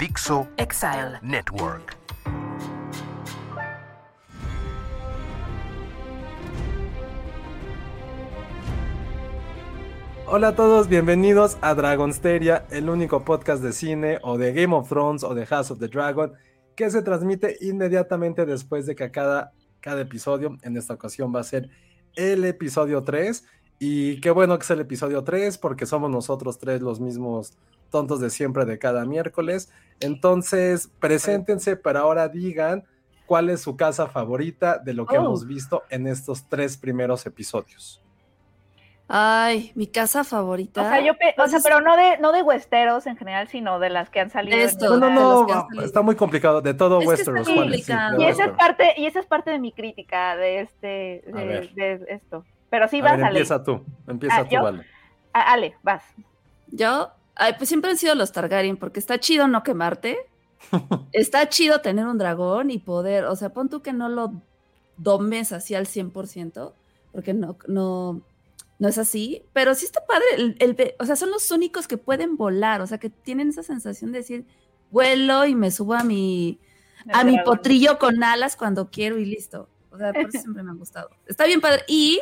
Dixo Exile. Network. Hola a todos, bienvenidos a Dragonsteria, el único podcast de cine o de Game of Thrones o de House of the Dragon que se transmite inmediatamente después de que cada, cada episodio, en esta ocasión va a ser el episodio 3. Y qué bueno que es el episodio 3 porque somos nosotros tres los mismos tontos de siempre de cada miércoles. Entonces, preséntense, pero ahora digan cuál es su casa favorita de lo que Oh. hemos visto en estos tres primeros episodios. Ay, mi casa favorita. O sea, yo o sea, pero no de, no de Westeros en general, sino de las que han salido. Esto. No, no, no, está muy complicado. De todo Es que está Westeros, ¿cuál es? complicado. de Y esa es parte, y esa es parte de mi crítica de este, de esto. Pero sí A vas, ver, Ale. empieza tú, empieza Ah, tú, ¿yo? vale. Ah, Ale, vas. Yo, ay, pues siempre han sido los Targaryen, porque está chido no quemarte. está chido tener un dragón y poder, o sea, pon tú que no lo domes así al 100%, porque no, no, no es así, pero sí está padre, el, o sea, son los únicos que pueden volar, o sea, que tienen esa sensación de decir, vuelo y me subo a mi, a mi potrillo con alas cuando quiero y listo. O sea, por eso siempre me han gustado. Está bien padre. Y,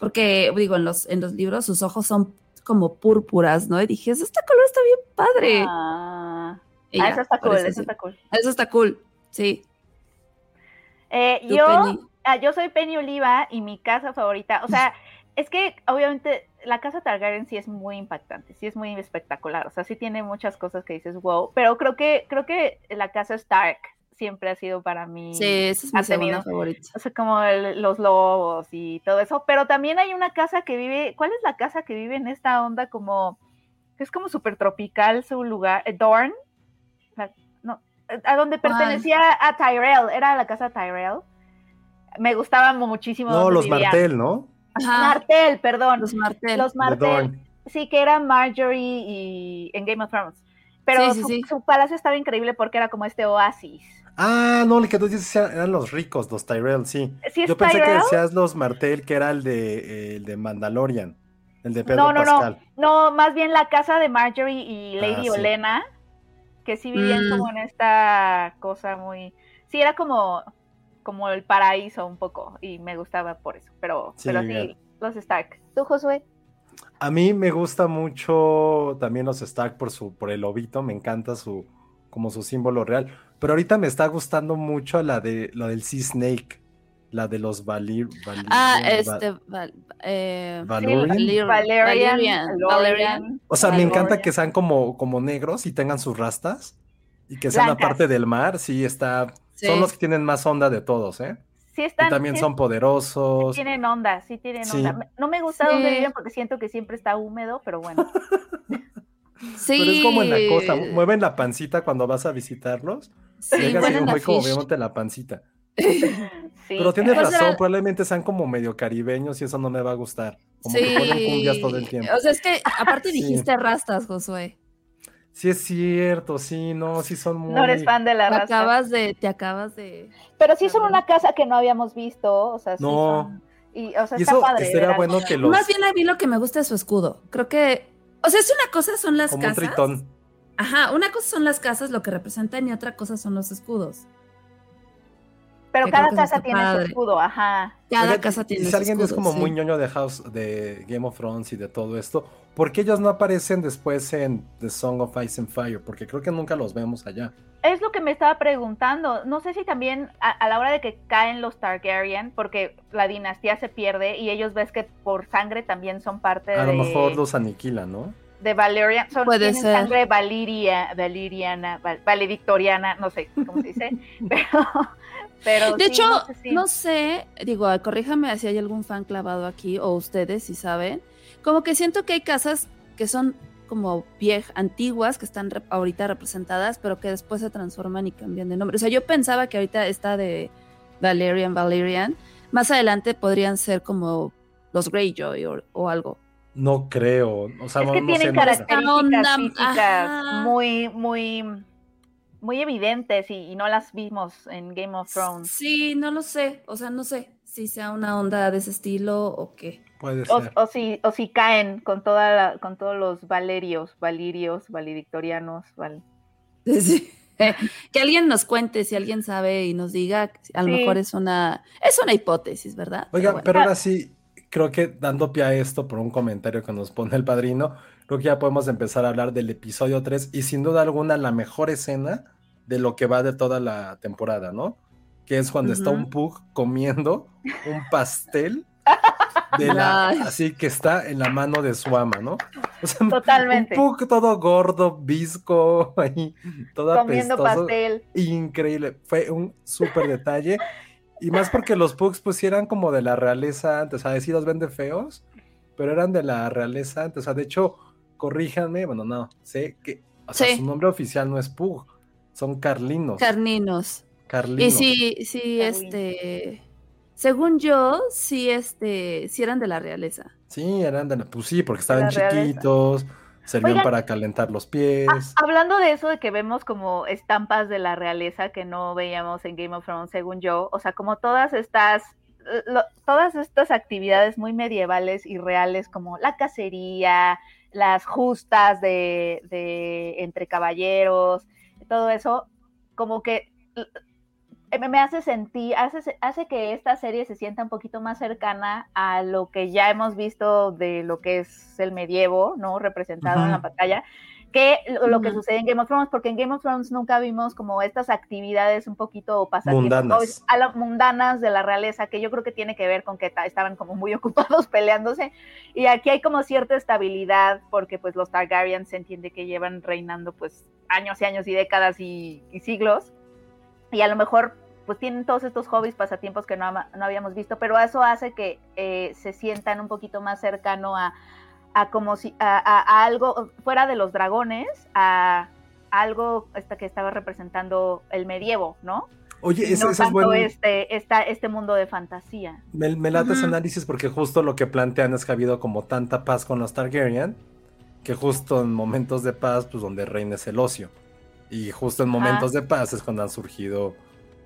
porque, digo, en los, en los libros sus ojos son como púrpuras, ¿no? Y dije, este color está bien padre. Ah, ah, ya, eso está cool, eso está cool. Eso está cool, sí. Eh, yo, ah, yo soy Penny Oliva y mi casa favorita, o sea, es que obviamente la casa Targaryen sí es muy impactante, sí es muy espectacular, o sea, sí tiene muchas cosas que dices, wow, pero creo que, creo que la casa Stark siempre ha sido para mí, Sí, esa es mi ha tenido- segunda favorita. o sea, como el- los lobos y todo eso, pero también hay una casa que vive, ¿cuál es la casa que vive en esta onda como, que es como súper tropical su lugar, Eh, Dorne? La- no, eh, a donde pertenecía a Tyrell, era la casa Tyrell. Me gustaba mu- muchísimo. No, los vivían. Martel, ¿no? Ajá, Martel, perdón. los Martel. Los Martel. Sí, que eran Marjorie y en Game of Thrones. Pero Sí, sí, su, sí. su palacio estaba increíble porque era como este oasis. Ah, no, el que tú dices eran los ricos, los Tyrell, sí. ¿Sí Yo pensé que decías los Martel, que era el de, eh, el de Mandalorian, el de Pedro No, no, Pascal. no. No, más bien la casa de Marjorie y Ah, Lady sí. Olena, que sí vivían Mm. como en esta cosa muy. Sí, era como, como el paraíso un poco, y me gustaba por eso. Pero Sí, pero sí, los Stark. ¿Tú, Josué? A mí me gusta mucho también los Stark por su, por el lobito, me encanta su, como su símbolo real. Pero ahorita me está gustando mucho la de, lo del Sea Snake, la de los Valir, Valir- Ah, este, Val- eh, Valurian. Valir- Valerian, Valerian, Valerian. Valerian. O sea, me encanta que sean como, como negros y tengan sus rastas y que sean la Blancas. parte del mar, sí está, Sí. son los que tienen más onda de todos, ¿eh? Sí Y están. también sí son poderosos. tienen onda, sí tienen Sí. onda. No me gusta Sí. dónde viven porque siento que siempre está húmedo, pero bueno. Sí. Pero es como en la costa, mueven la pancita cuando vas a visitarlos. Sí, Llegas y muy como viéndote la pancita. Sí, Pero tienes razón, probablemente sean como medio caribeños y eso no me va a gustar. Como sí. que ponen cumbias todo el tiempo. O sea, es que aparte Sí. dijiste rastas, Josué. Sí es cierto, sí, no, sí son muy... No eres fan de la Te raza. acabas de, te acabas de. Pero sí son una casa que no habíamos visto, o sea, sí No. son- y, o sea, Y está eso padre. estaría bueno que los... Más bien a mí lo que me gusta es su escudo. Creo que. O sea, es una cosa son las como un casas. tritón. Ajá, una cosa son las casas, lo que representan, y otra cosa son los escudos. Pero que cada casa tiene su escudo, ajá. Cada casa tiene y si su alguien es escudo, como sí. muy ñoño de House de Game of Thrones y de todo esto, ¿por qué ellos no aparecen después en The Song of Ice and Fire? Porque creo que nunca los vemos allá. Es lo que me estaba preguntando. No sé si también a, a la hora de que caen los Targaryen, porque la dinastía se pierde y ellos ves que por sangre también son parte A de, lo mejor los aniquilan, ¿no? de Valerian. Son, Puede tienen ser. sangre valiria, valeriana, val- valedictoriana, no sé cómo se dice. pero, pero De sí, hecho, no sé si- no sé, digo, corríjame si hay algún fan clavado aquí o ustedes si saben, como que siento que hay casas que son como viejas, antiguas, que están rep- ahorita representadas, pero que después se transforman y cambian de nombre. O sea, yo pensaba que ahorita esta de Valerian, Valerian, más adelante podrían ser como los Greyjoy o, o algo. No creo. O sea, es no, que no tienen características Onda, físicas ajá. muy, muy, muy evidentes y, y no las vimos en Game of Thrones. Sí, no lo sé, o sea, no sé si sea una onda de ese estilo o qué. Puede O, ser. o si, o si caen con toda la- con todos los valerios, valirios, valedictorianos, val- Sí. Que alguien nos cuente si alguien sabe y nos diga, a lo Sí. mejor es una, es una hipótesis, ¿verdad? Oiga, bueno. pero ahora sí, creo que dando pie a esto por un comentario que nos pone el padrino, creo que ya podemos empezar a hablar del episodio 3 y sin duda alguna la mejor escena de lo que va de toda la temporada, ¿no? Que es cuando está un pug comiendo un pastel de la, Ay. así que está en la mano de su ama, ¿no? O sea, Totalmente. un pug todo gordo, visco, ahí, todo comiendo apestoso pastel. increíble. Fue un súper detalle. Y más porque los pugs pues sí eran como de la realeza antes. O sea, sí los vende feos, pero eran de la realeza antes. O sea, de hecho, corríjanme, bueno, no, sé que o sea, Sí. su nombre oficial no es pug, son carlinos. Carninos. carlinos. Y sí, sí, Carlin. este, según yo, sí, este, sí eran de la realeza. Sí, eran de la, pues sí, porque estaban chiquitos, servían Oigan, para calentar los pies. Hablando de eso de que vemos como estampas de la realeza que no veíamos en Game of Thrones, según yo, o sea, como todas estas lo- todas estas actividades muy medievales y reales como la cacería, las justas de, de entre caballeros, todo eso, como que me hace sentir, hace, hace que esta serie se sienta un poquito más cercana a lo que ya hemos visto de lo que es el medievo, ¿no? Representado en la pantalla, que lo, lo que sucede en Game of Thrones, porque en Game of Thrones nunca vimos como estas actividades un poquito pasatiempos, Mundanas. a las mundanas de la realeza, que yo creo que tiene que ver con que ta- estaban como muy ocupados peleándose, y aquí hay como cierta estabilidad, porque pues los Targaryens se entiende que llevan reinando pues años y años y décadas y, y siglos, y a lo mejor pues tienen todos estos hobbies, pasatiempos que no, no habíamos visto, pero eso hace que eh, se sientan un poquito más cercano a, a como si a, a- a algo fuera de los dragones, a algo esta que estaba representando el medievo, ¿no? Oye, es tanto bueno. este, esta, este mundo de fantasía. Me, me late ese análisis porque justo lo que plantean es que ha habido como tanta paz con los Targaryen que justo en momentos de paz, pues donde reina es el ocio. Y justo en momentos de paz es cuando han surgido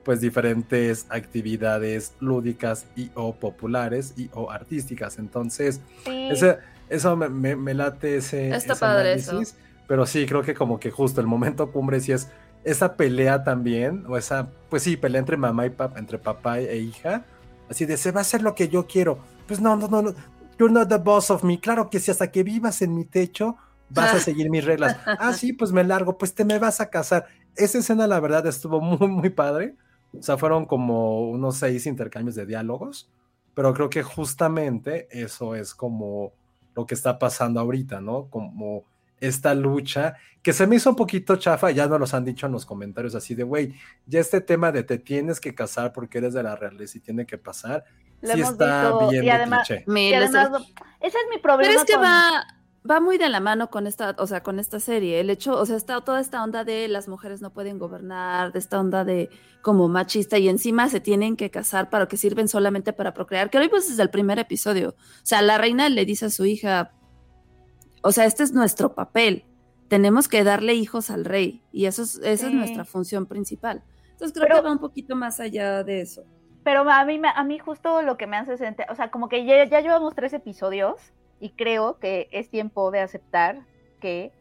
pues diferentes actividades lúdicas y o populares y o artísticas. Entonces, Sí, ese- eso me, me- me late ese, Está ese padre eso. análisis. Pero sí, creo que como que justo el momento cumbre sí es esa pelea también, o esa, pues sí, pelea entre mamá y papá, entre papá e hija, así de se va a hacer lo que yo quiero. Pues no, no, no, no, you're not the boss of me. Claro que si hasta que vivas en mi techo vas a seguir mis reglas. Ah, sí, pues me largo, pues te me vas a casar. Esa escena, la verdad, estuvo muy, muy padre. O sea, fueron como unos seis intercambios de diálogos, pero creo que justamente eso es como lo que está pasando ahorita, ¿no? Como esta lucha que se me hizo un poquito chafa, ya nos los han dicho en los comentarios así de, güey, ya este tema de te tienes que casar porque eres de la realeza y tiene que pasar, lo sí hemos está visto, bien y de además, cliché. y además ese es mi problema. Pero es que con- va, va muy de la mano con esta, o sea, con esta serie. El hecho, o sea, está toda esta onda de las mujeres no pueden gobernar, de esta onda de como machista, y encima se tienen que casar para que sirven solamente para procrear, que lo vimos desde el primer episodio. O sea, la reina le dice a su hija, o sea, este es nuestro papel. Tenemos que darle hijos al rey, y eso es, esa Sí. es nuestra función principal. Entonces creo Pero- que va un poquito más allá de eso. Pero a mí, a mí justo lo que me hace sentir, o sea, como que ya, ya llevamos tres episodios y creo que es tiempo de aceptar que,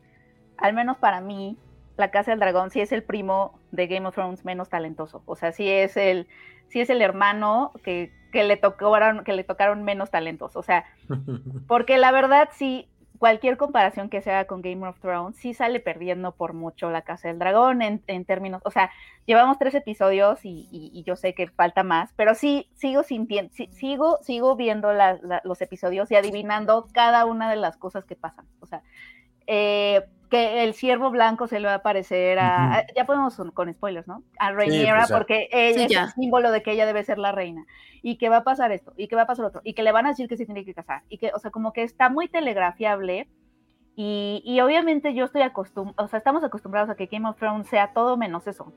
al menos para mí, La Casa del Dragón sí es el primo de Game of Thrones menos talentoso. O sea, sí es el, sí es el hermano que, que le tocaron, que le tocaron menos talentos. O sea, porque la verdad sí, cualquier comparación que se haga con Game of Thrones, sí sale perdiendo por mucho la Casa del Dragón en, términos, o sea, llevamos tres episodios y, yo sé que falta más, pero sí sigo sintiendo, sigo, sigo viendo los episodios y adivinando cada una de las cosas que pasan. O sea, eh, que el ciervo blanco se le va a aparecer a, ya podemos con, spoilers, ¿no? A Rhaenyra, pues porque ella es el símbolo de que ella debe ser la reina, y que va a pasar esto, y que va a pasar otro, y que le van a decir que se tiene que casar, y que, o sea, como que está muy telegrafiable, y, y obviamente yo estoy acostumbrado, o sea, estamos acostumbrados a que Game of Thrones sea todo menos eso.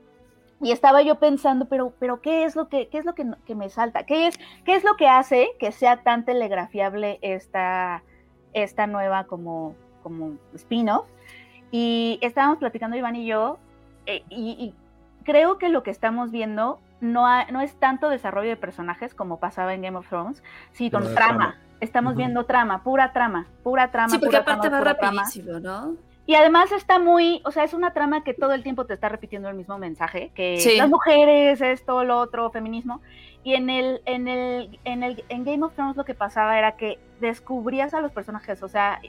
Y estaba yo pensando, pero, pero ¿qué es lo que, qué es lo que, que me salta? ¿Qué es, ¿Qué es lo que hace que sea tan telegrafiable esta, esta nueva como, como spin-off? Y estábamos platicando Iván y yo, eh, y, creo que lo que estamos viendo no, no es tanto desarrollo de personajes como pasaba en Game of Thrones, sino trama. Estamos viendo trama, pura trama, pura trama. Sí, porque aparte va rapidísimo, ¿no? Y además está muy, o sea, es una trama que todo el tiempo te está repitiendo el mismo mensaje, que las mujeres, esto, lo otro, feminismo. Y en el, en el, en el, en Game of Thrones lo que pasaba era que descubrías a los personajes, o sea,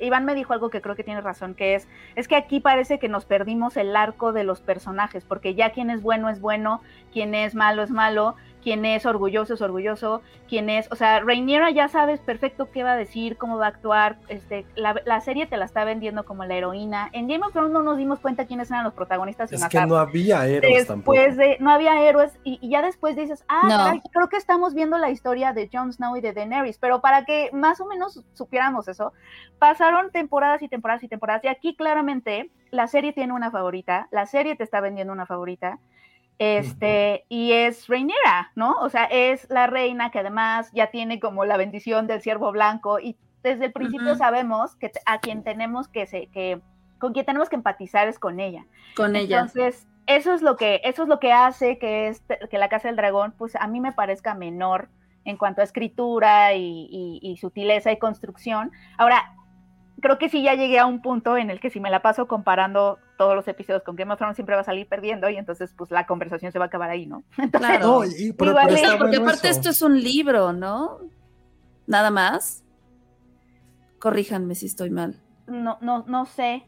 Iván me dijo algo que creo que tiene razón, que es, es que aquí parece que nos perdimos el arco de los personajes, porque ya quien es bueno es bueno, quien es malo es malo, quien es orgulloso es orgulloso, quien es, o sea, Rainiera ya sabes perfecto qué va a decir, cómo va a actuar, este, la, serie te la está vendiendo como la heroína. En Game of Thrones no nos dimos cuenta quiénes eran los protagonistas. Es que no había héroes tampoco. De, no había héroes y, ya después dices, ah, creo que estamos viendo la historia de Jon Snow y de Daenerys, pero para que más o menos supiéramos eso, pasaron temporadas y temporadas y temporadas y aquí claramente la serie tiene una favorita, la serie te está vendiendo una favorita este, y es Reinera, ¿no? O sea, es la reina que además ya tiene como la bendición del ciervo blanco y desde el principio sabemos que a quien tenemos que, se, que con quien tenemos que empatizar es con ella. Con ella. Entonces, eso es lo que, eso es lo que hace que, este, que la Casa del Dragón, pues a mí me parezca menor en cuanto a escritura y, y sutileza y construcción. Ahora, creo que sí ya llegué a un punto en el que si me la paso comparando todos los episodios con Game of Thrones siempre va a salir perdiendo y entonces pues la conversación se va a acabar ahí, ¿no? claro. porque aparte esto es un libro, ¿no? Nada más. Corríjanme si estoy mal. No, no, no sé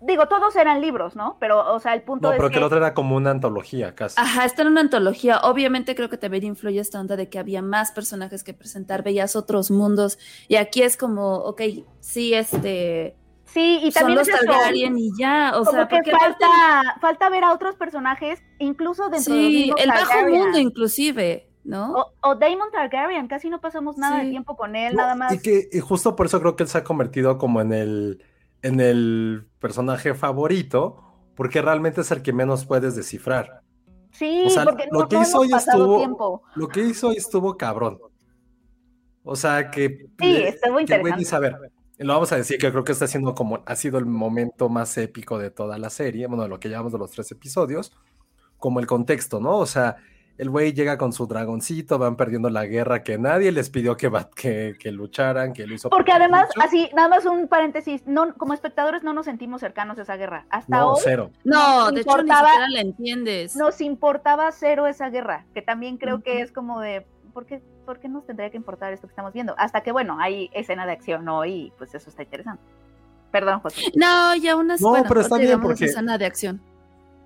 digo, todos eran libros, ¿no? Pero, o sea, el punto no, pero que, el otro era como una antología, casi. Ajá, esta era una antología. Obviamente creo que también influye esta onda de que había más personajes que presentar, veías otros mundos. Y aquí es como, ok, sí, este... Sí, y también son los Targaryen y ya, o sea, porque falta, falta ver a otros personajes, incluso dentro sí, el bajo mundo inclusive, ¿no? O, o, Daemon Targaryen, casi no pasamos nada de tiempo con él, nada más. Y que y justo por eso creo que él se ha convertido como en el en el personaje favorito, porque realmente es el que menos puedes descifrar. Sí, porque lo que hizo hoy estuvo, lo que hizo hoy estuvo cabrón. O sea que sí, estuvo interesante. a ver, lo vamos a decir que creo que está siendo como ha sido el momento más épico de toda la serie, bueno, de lo que llamamos de los tres episodios, como el contexto, ¿no? O sea, el güey llega con su dragoncito, van perdiendo la guerra que nadie les pidió que, que, que lucharan, que lo hizo. Porque además, así, nada más un paréntesis, no, como espectadores no nos sentimos cercanos a esa guerra. Hasta no, hoy. Cero. No, de hecho ni siquiera la entiendes. Nos importaba cero esa guerra, que también creo que es como de, ¿por qué, ¿por qué nos tendría que importar esto que estamos viendo? Hasta que, bueno, hay escena de acción, ¿no? Y pues eso está interesante. Perdón, José. No, y aún así, no, pero está bien porque... escena de acción.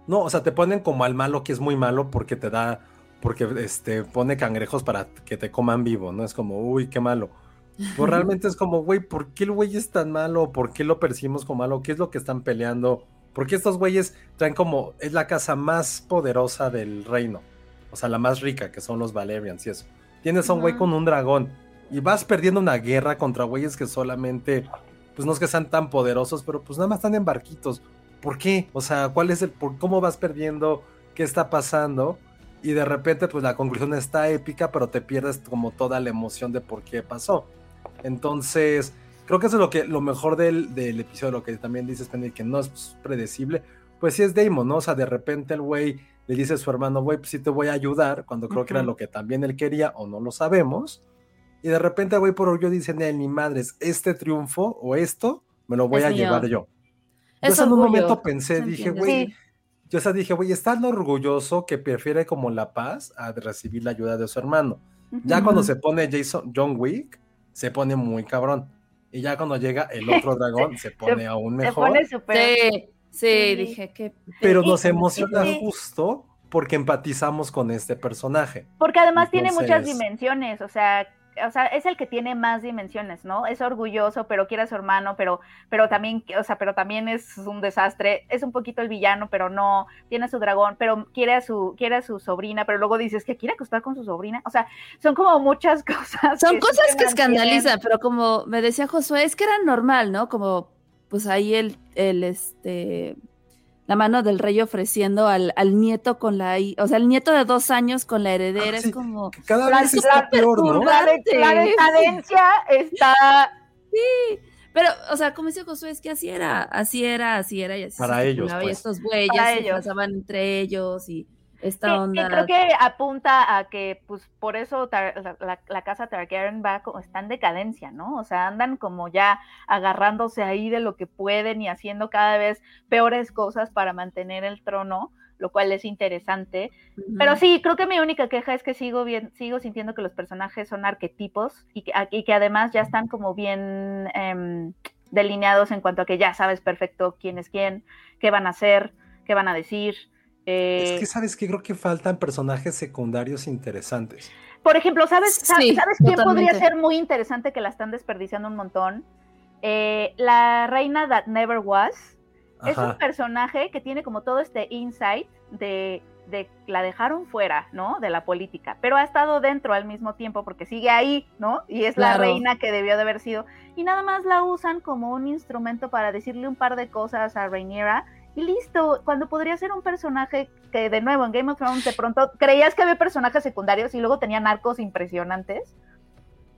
No, o sea, te ponen como al malo que es muy malo porque te da porque este, pone cangrejos para que te coman vivo, ¿no? Es como, uy, qué malo. Pues realmente es como, güey, ¿por qué el güey es tan malo? ¿Por qué lo percibimos como malo? ¿Qué es lo que están peleando? Porque estos güeyes traen como, es la casa más poderosa del reino. O sea, la más rica, que son los Valerians y eso. Tienes a un güey con un dragón y vas perdiendo una guerra contra güeyes que solamente, pues no es que sean tan poderosos, pero pues nada más están en barquitos. ¿Por qué? O sea, ¿cuál es el, por, cómo vas perdiendo? ¿Qué está pasando? Y de repente pues la conclusión está épica, pero te pierdes como toda la emoción de por qué pasó. Entonces, creo que eso es lo, que, lo mejor del, del episodio, lo que también dices, Penny, que no es predecible, pues sí es Damon, ¿no? O sea, de repente el güey le dice a su hermano, güey, pues sí te voy a ayudar, cuando creo que era lo que también él quería o no lo sabemos. Y de repente güey por orgullo dice, ni madres, este triunfo o esto me lo voy a llevar yo. Entonces en un momento pensé, dije, güey, Yo sea, dije, güey, está tan orgulloso que prefiere como la paz a recibir la ayuda de su hermano. Ya cuando se pone Jason, John Wick, se pone muy cabrón. Y ya cuando llega el otro dragón, se pone aún mejor. Se pone súper. Sí, sí, dije que. Pero nos emociona sí. justo porque empatizamos con este personaje. Porque además tiene muchas dimensiones, o sea, o sea, es el que tiene más dimensiones, ¿no? Es orgulloso, pero quiere a su hermano, pero, pero también, o sea, pero también es un desastre. Es un poquito el villano, pero no. Tiene a su dragón, pero quiere a su, quiere a su sobrina, pero luego dices que quiere acostar con su sobrina. O sea, son como muchas cosas. Son cosas que mantienen- escandalizan, pero como me decía Josué, es que era normal, ¿no? Como, pues ahí el, el este, la mano del rey ofreciendo al, al nieto con la, o sea, el nieto de dos años con la heredera, Ah, sí. es como, Cada La- vez está la- peor, ¿no? La, de- la decadencia está pero, o sea, como dice Josué, es que así era, así era, así era, y así Para se ellos, pues. estos güeyes Para se ellos. casaban entre ellos y esta onda. creo que apunta a que, pues, por eso la, la- la casa Targaryen va está en decadencia, ¿no? O sea, andan como ya agarrándose ahí de lo que pueden y haciendo cada vez peores cosas para mantener el trono, lo cual es interesante. Pero sí, creo que mi única queja es que sigo bien, sigo sintiendo que los personajes son arquetipos y que, y que además ya están como bien em, delineados en cuanto a que ya sabes perfecto quién es quién, qué van a hacer, qué van a decir. Eh, Es que sabes que creo que faltan personajes secundarios interesantes. Por ejemplo, ¿sabes, sa- Sí, ¿sabes quién podría ser muy interesante que la están desperdiciando un montón? Eh, la reina That Never Was. Es un Ajá. personaje que tiene como todo este insight de, de la dejaron fuera, ¿no? De la política, pero ha estado dentro al mismo tiempo porque sigue ahí, ¿no? Y es la Claro. reina que debió de haber sido. Y nada más la usan como un instrumento para decirle un par de cosas a Rhaenyra y listo, cuando podría ser un personaje que de nuevo en Game of Thrones de pronto creías que había personajes secundarios y luego tenían arcos impresionantes.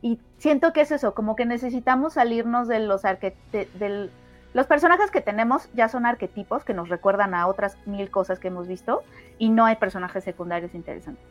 Y siento que es eso, como que necesitamos salirnos de los del los personajes que tenemos ya son arquetipos que nos recuerdan a otras mil cosas que hemos visto y no hay personajes secundarios interesantes.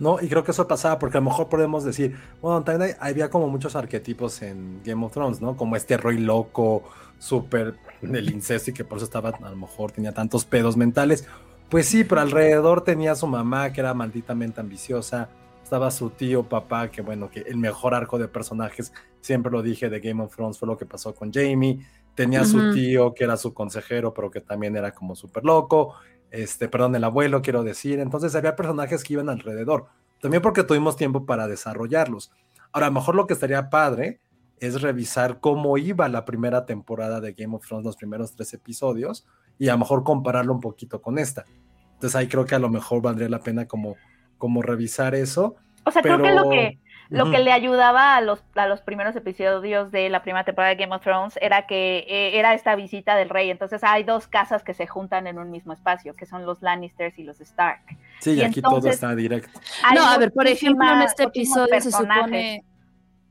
No, y creo que eso pasaba porque a lo mejor podemos decir, bueno, también había como muchos arquetipos en Game of Thrones, ¿no? Como este Roy loco, súper del incesto y que por eso estaba, a lo mejor tenía tantos pedos mentales. Pues sí, pero alrededor tenía su mamá que era malditamente ambiciosa, estaba su tío, papá, que bueno, que el mejor arco de personajes, siempre lo dije, de Game of Thrones fue lo que pasó con Jamie. Tenía su tío que era su consejero, pero que también era como súper loco. Este, perdón, el abuelo, quiero decir. Entonces había personajes que iban alrededor. También porque tuvimos tiempo para desarrollarlos. Ahora, a lo mejor lo que estaría padre es revisar cómo iba la primera temporada de Game of Thrones, los primeros tres episodios, y a lo mejor compararlo un poquito con esta. Entonces ahí creo que a lo mejor valdría la pena como, como revisar eso. O sea, creo que lo que lo que le ayudaba a los, a los primeros episodios de la primera temporada de Game of Thrones era que eh, era esta visita del rey. Entonces hay dos casas que se juntan en un mismo espacio, que son los Lannisters y los Stark. Sí, y aquí todo está directo. No, a ver, por ejemplo, en este episodio se supone.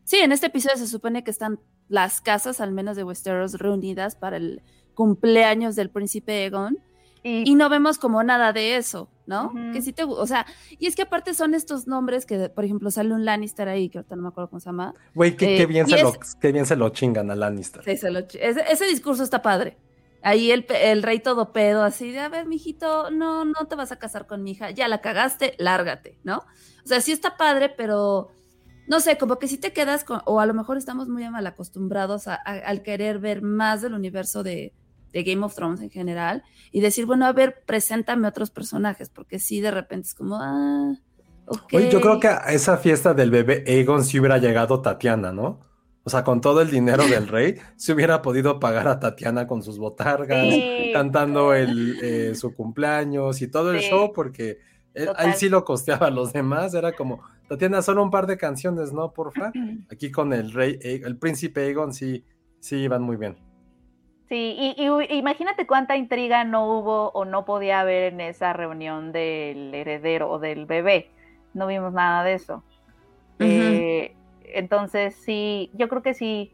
Sí, en este episodio se supone que están las casas, al menos de Westeros, reunidas para el cumpleaños del príncipe Egon. Y, Y no vemos como nada de eso, ¿no? Que sí te. gu- O sea, y es que aparte son estos nombres que, por ejemplo, sale un Lannister ahí, que ahorita no me acuerdo cómo se llama. Güey, qué, Eh, qué bien se lo, qué bien se lo chingan a Lannister. Sí, se lo ese, ese discurso está padre. Ahí el, pe- el rey todo pedo, así de, a ver, mijito, no, no te vas a casar con mi hija, ya la cagaste, lárgate, ¿no? O sea, sí está padre, pero no sé, como que sí te quedas con, o a lo mejor estamos muy mal acostumbrados a- a- al querer ver más del universo de, de Game of Thrones en general y decir, bueno, a ver, preséntame otros personajes, porque sí, de repente es como, ah, ok. Oye, yo creo que a esa fiesta del bebé Aegon sí hubiera llegado Tatiana, ¿no? O sea, con todo el dinero del rey, se hubiera podido pagar a Tatiana con sus botargas, Sí. cantando el, eh, su cumpleaños y todo el Sí. show, porque él- ahí Total. sí lo costeaba a los demás. Era como, Tatiana, solo un par de canciones, ¿no? Porfa. Aquí con el rey, Ae- el príncipe Aegon, sí, sí iban muy bien. Sí, y, imagínate cuánta intriga no hubo o no podía haber en esa reunión del heredero o del bebé. No vimos nada de eso. Eh, entonces, sí, yo creo que sí.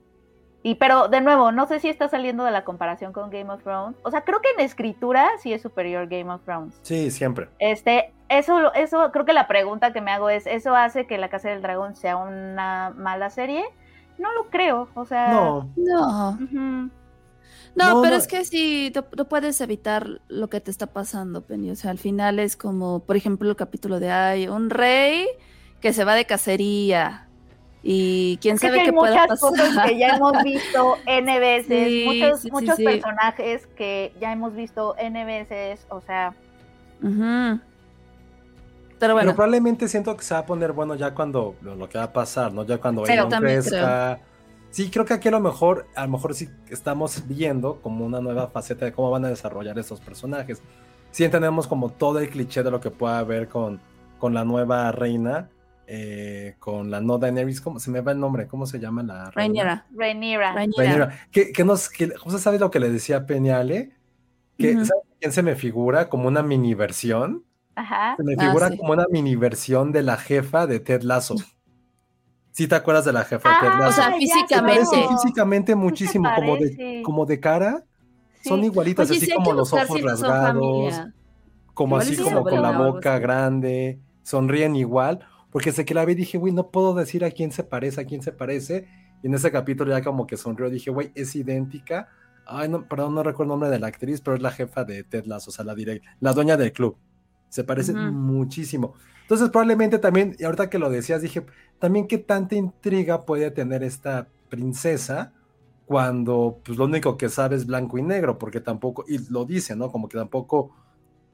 Y pero de nuevo, no sé si está saliendo de la comparación con Game of Thrones. O sea, creo que en escritura sí es superior Game of Thrones. Sí, siempre. Este, eso, eso, creo que la pregunta que me hago es, ¿eso hace que La Casa del Dragón sea una mala serie? No lo creo, o sea. No, No. No, No, pero no. es que sí, no, puedes evitar lo que te está pasando, Penny. O sea, al final es como, por ejemplo, el capítulo de hay un rey que se va de cacería y quién Es que sabe hay qué pueda muchas pasar. cosas que ya hemos visto N veces, Sí, muchos, sí, muchos sí. personajes que ya hemos visto N veces, o sea, Ujú. Pero bueno, Pero probablemente siento que se va a poner bueno ya cuando lo, lo que va a pasar, ¿no? Ya cuando también crezca. Sí, creo que aquí a lo mejor, a lo mejor sí estamos viendo como una nueva faceta de cómo van a desarrollar estos personajes. Sí entendemos como todo el cliché de lo que pueda haber con, con la nueva reina, eh, con la no Daenerys, ¿cómo se me va el nombre? ¿Cómo se llama la? Rhaenyra. Rhaenyra. Rhaenyra. Que, que nos, que, ¿José sabes lo que le decía Peñale? Que. ¿sabes quién se me figura? Como una mini versión. Ajá. Se me Ah, figura sí. como una mini versión de la jefa de Ted Lasso. ¿Sí te acuerdas de la jefa de Ted Ah, Lasso? O sea, físicamente. Se físicamente muchísimo, como de, como de cara. Sí. Son igualitas, Oye, así como los ojos si rasgados, como Igual así como con la boca grande, sonríen igual, porque sé que la vi y dije, güey, no puedo decir a quién se parece, a quién se parece. Y en ese capítulo ya como que sonrió, dije, güey, es idéntica. Ay, no, perdón, no recuerdo el nombre de la actriz, pero es la jefa de Ted Lasso, o sea, la direct, la dueña del club. Se parece Ujú. muchísimo. Entonces, probablemente también, y ahorita que lo decías, dije, también qué tanta intriga puede tener esta princesa cuando pues lo único que sabe es blanco y negro, porque tampoco, y lo dice, ¿no? Como que tampoco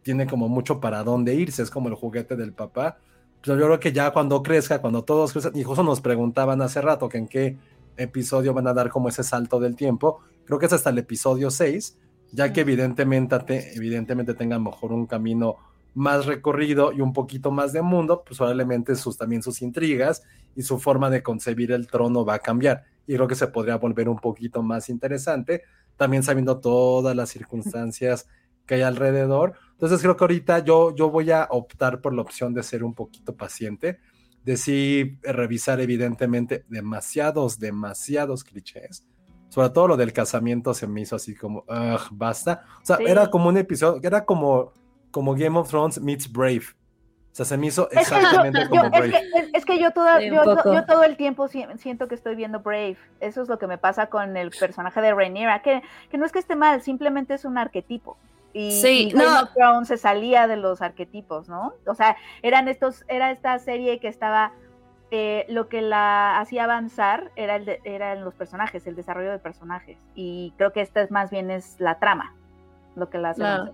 tiene como mucho para dónde irse, es como el juguete del papá. Pero yo creo que ya cuando crezca, cuando todos crezcan, y justo nos preguntaban hace rato que en qué episodio van a dar como ese salto del tiempo, creo que es hasta el episodio 6, ya que evidentemente, te- evidentemente tenga mejor un camino más recorrido y un poquito más de mundo, pues probablemente sus, también sus intrigas y su forma de concebir el trono va a cambiar. Y creo que se podría volver un poquito más interesante, también sabiendo todas las circunstancias que hay alrededor. Entonces creo que ahorita yo, yo voy a optar por la opción de ser un poquito paciente, de sí revisar evidentemente demasiados, demasiados clichés. Sobre todo lo del casamiento se me hizo así como, "Ugh, basta. O sea, Sí. era como un episodio, era como, como Game of Thrones meets Brave. O sea, se me hizo Es que, yo, exactamente yo- como es, Brave. que, es- que yo, Sí, yo, yo todo el tiempo si- siento que estoy viendo Brave. Eso es lo que me pasa con el personaje de Rhaenyra, que, que no es que esté mal, simplemente es un arquetipo. Y, Sí, y no. se salía de los arquetipos, ¿no? O sea, eran estos, era esta serie que estaba, eh, lo que la hacía avanzar era el de- eran los personajes, el desarrollo de personajes. Y creo que esta es más bien es la trama, lo que la hace avanzar.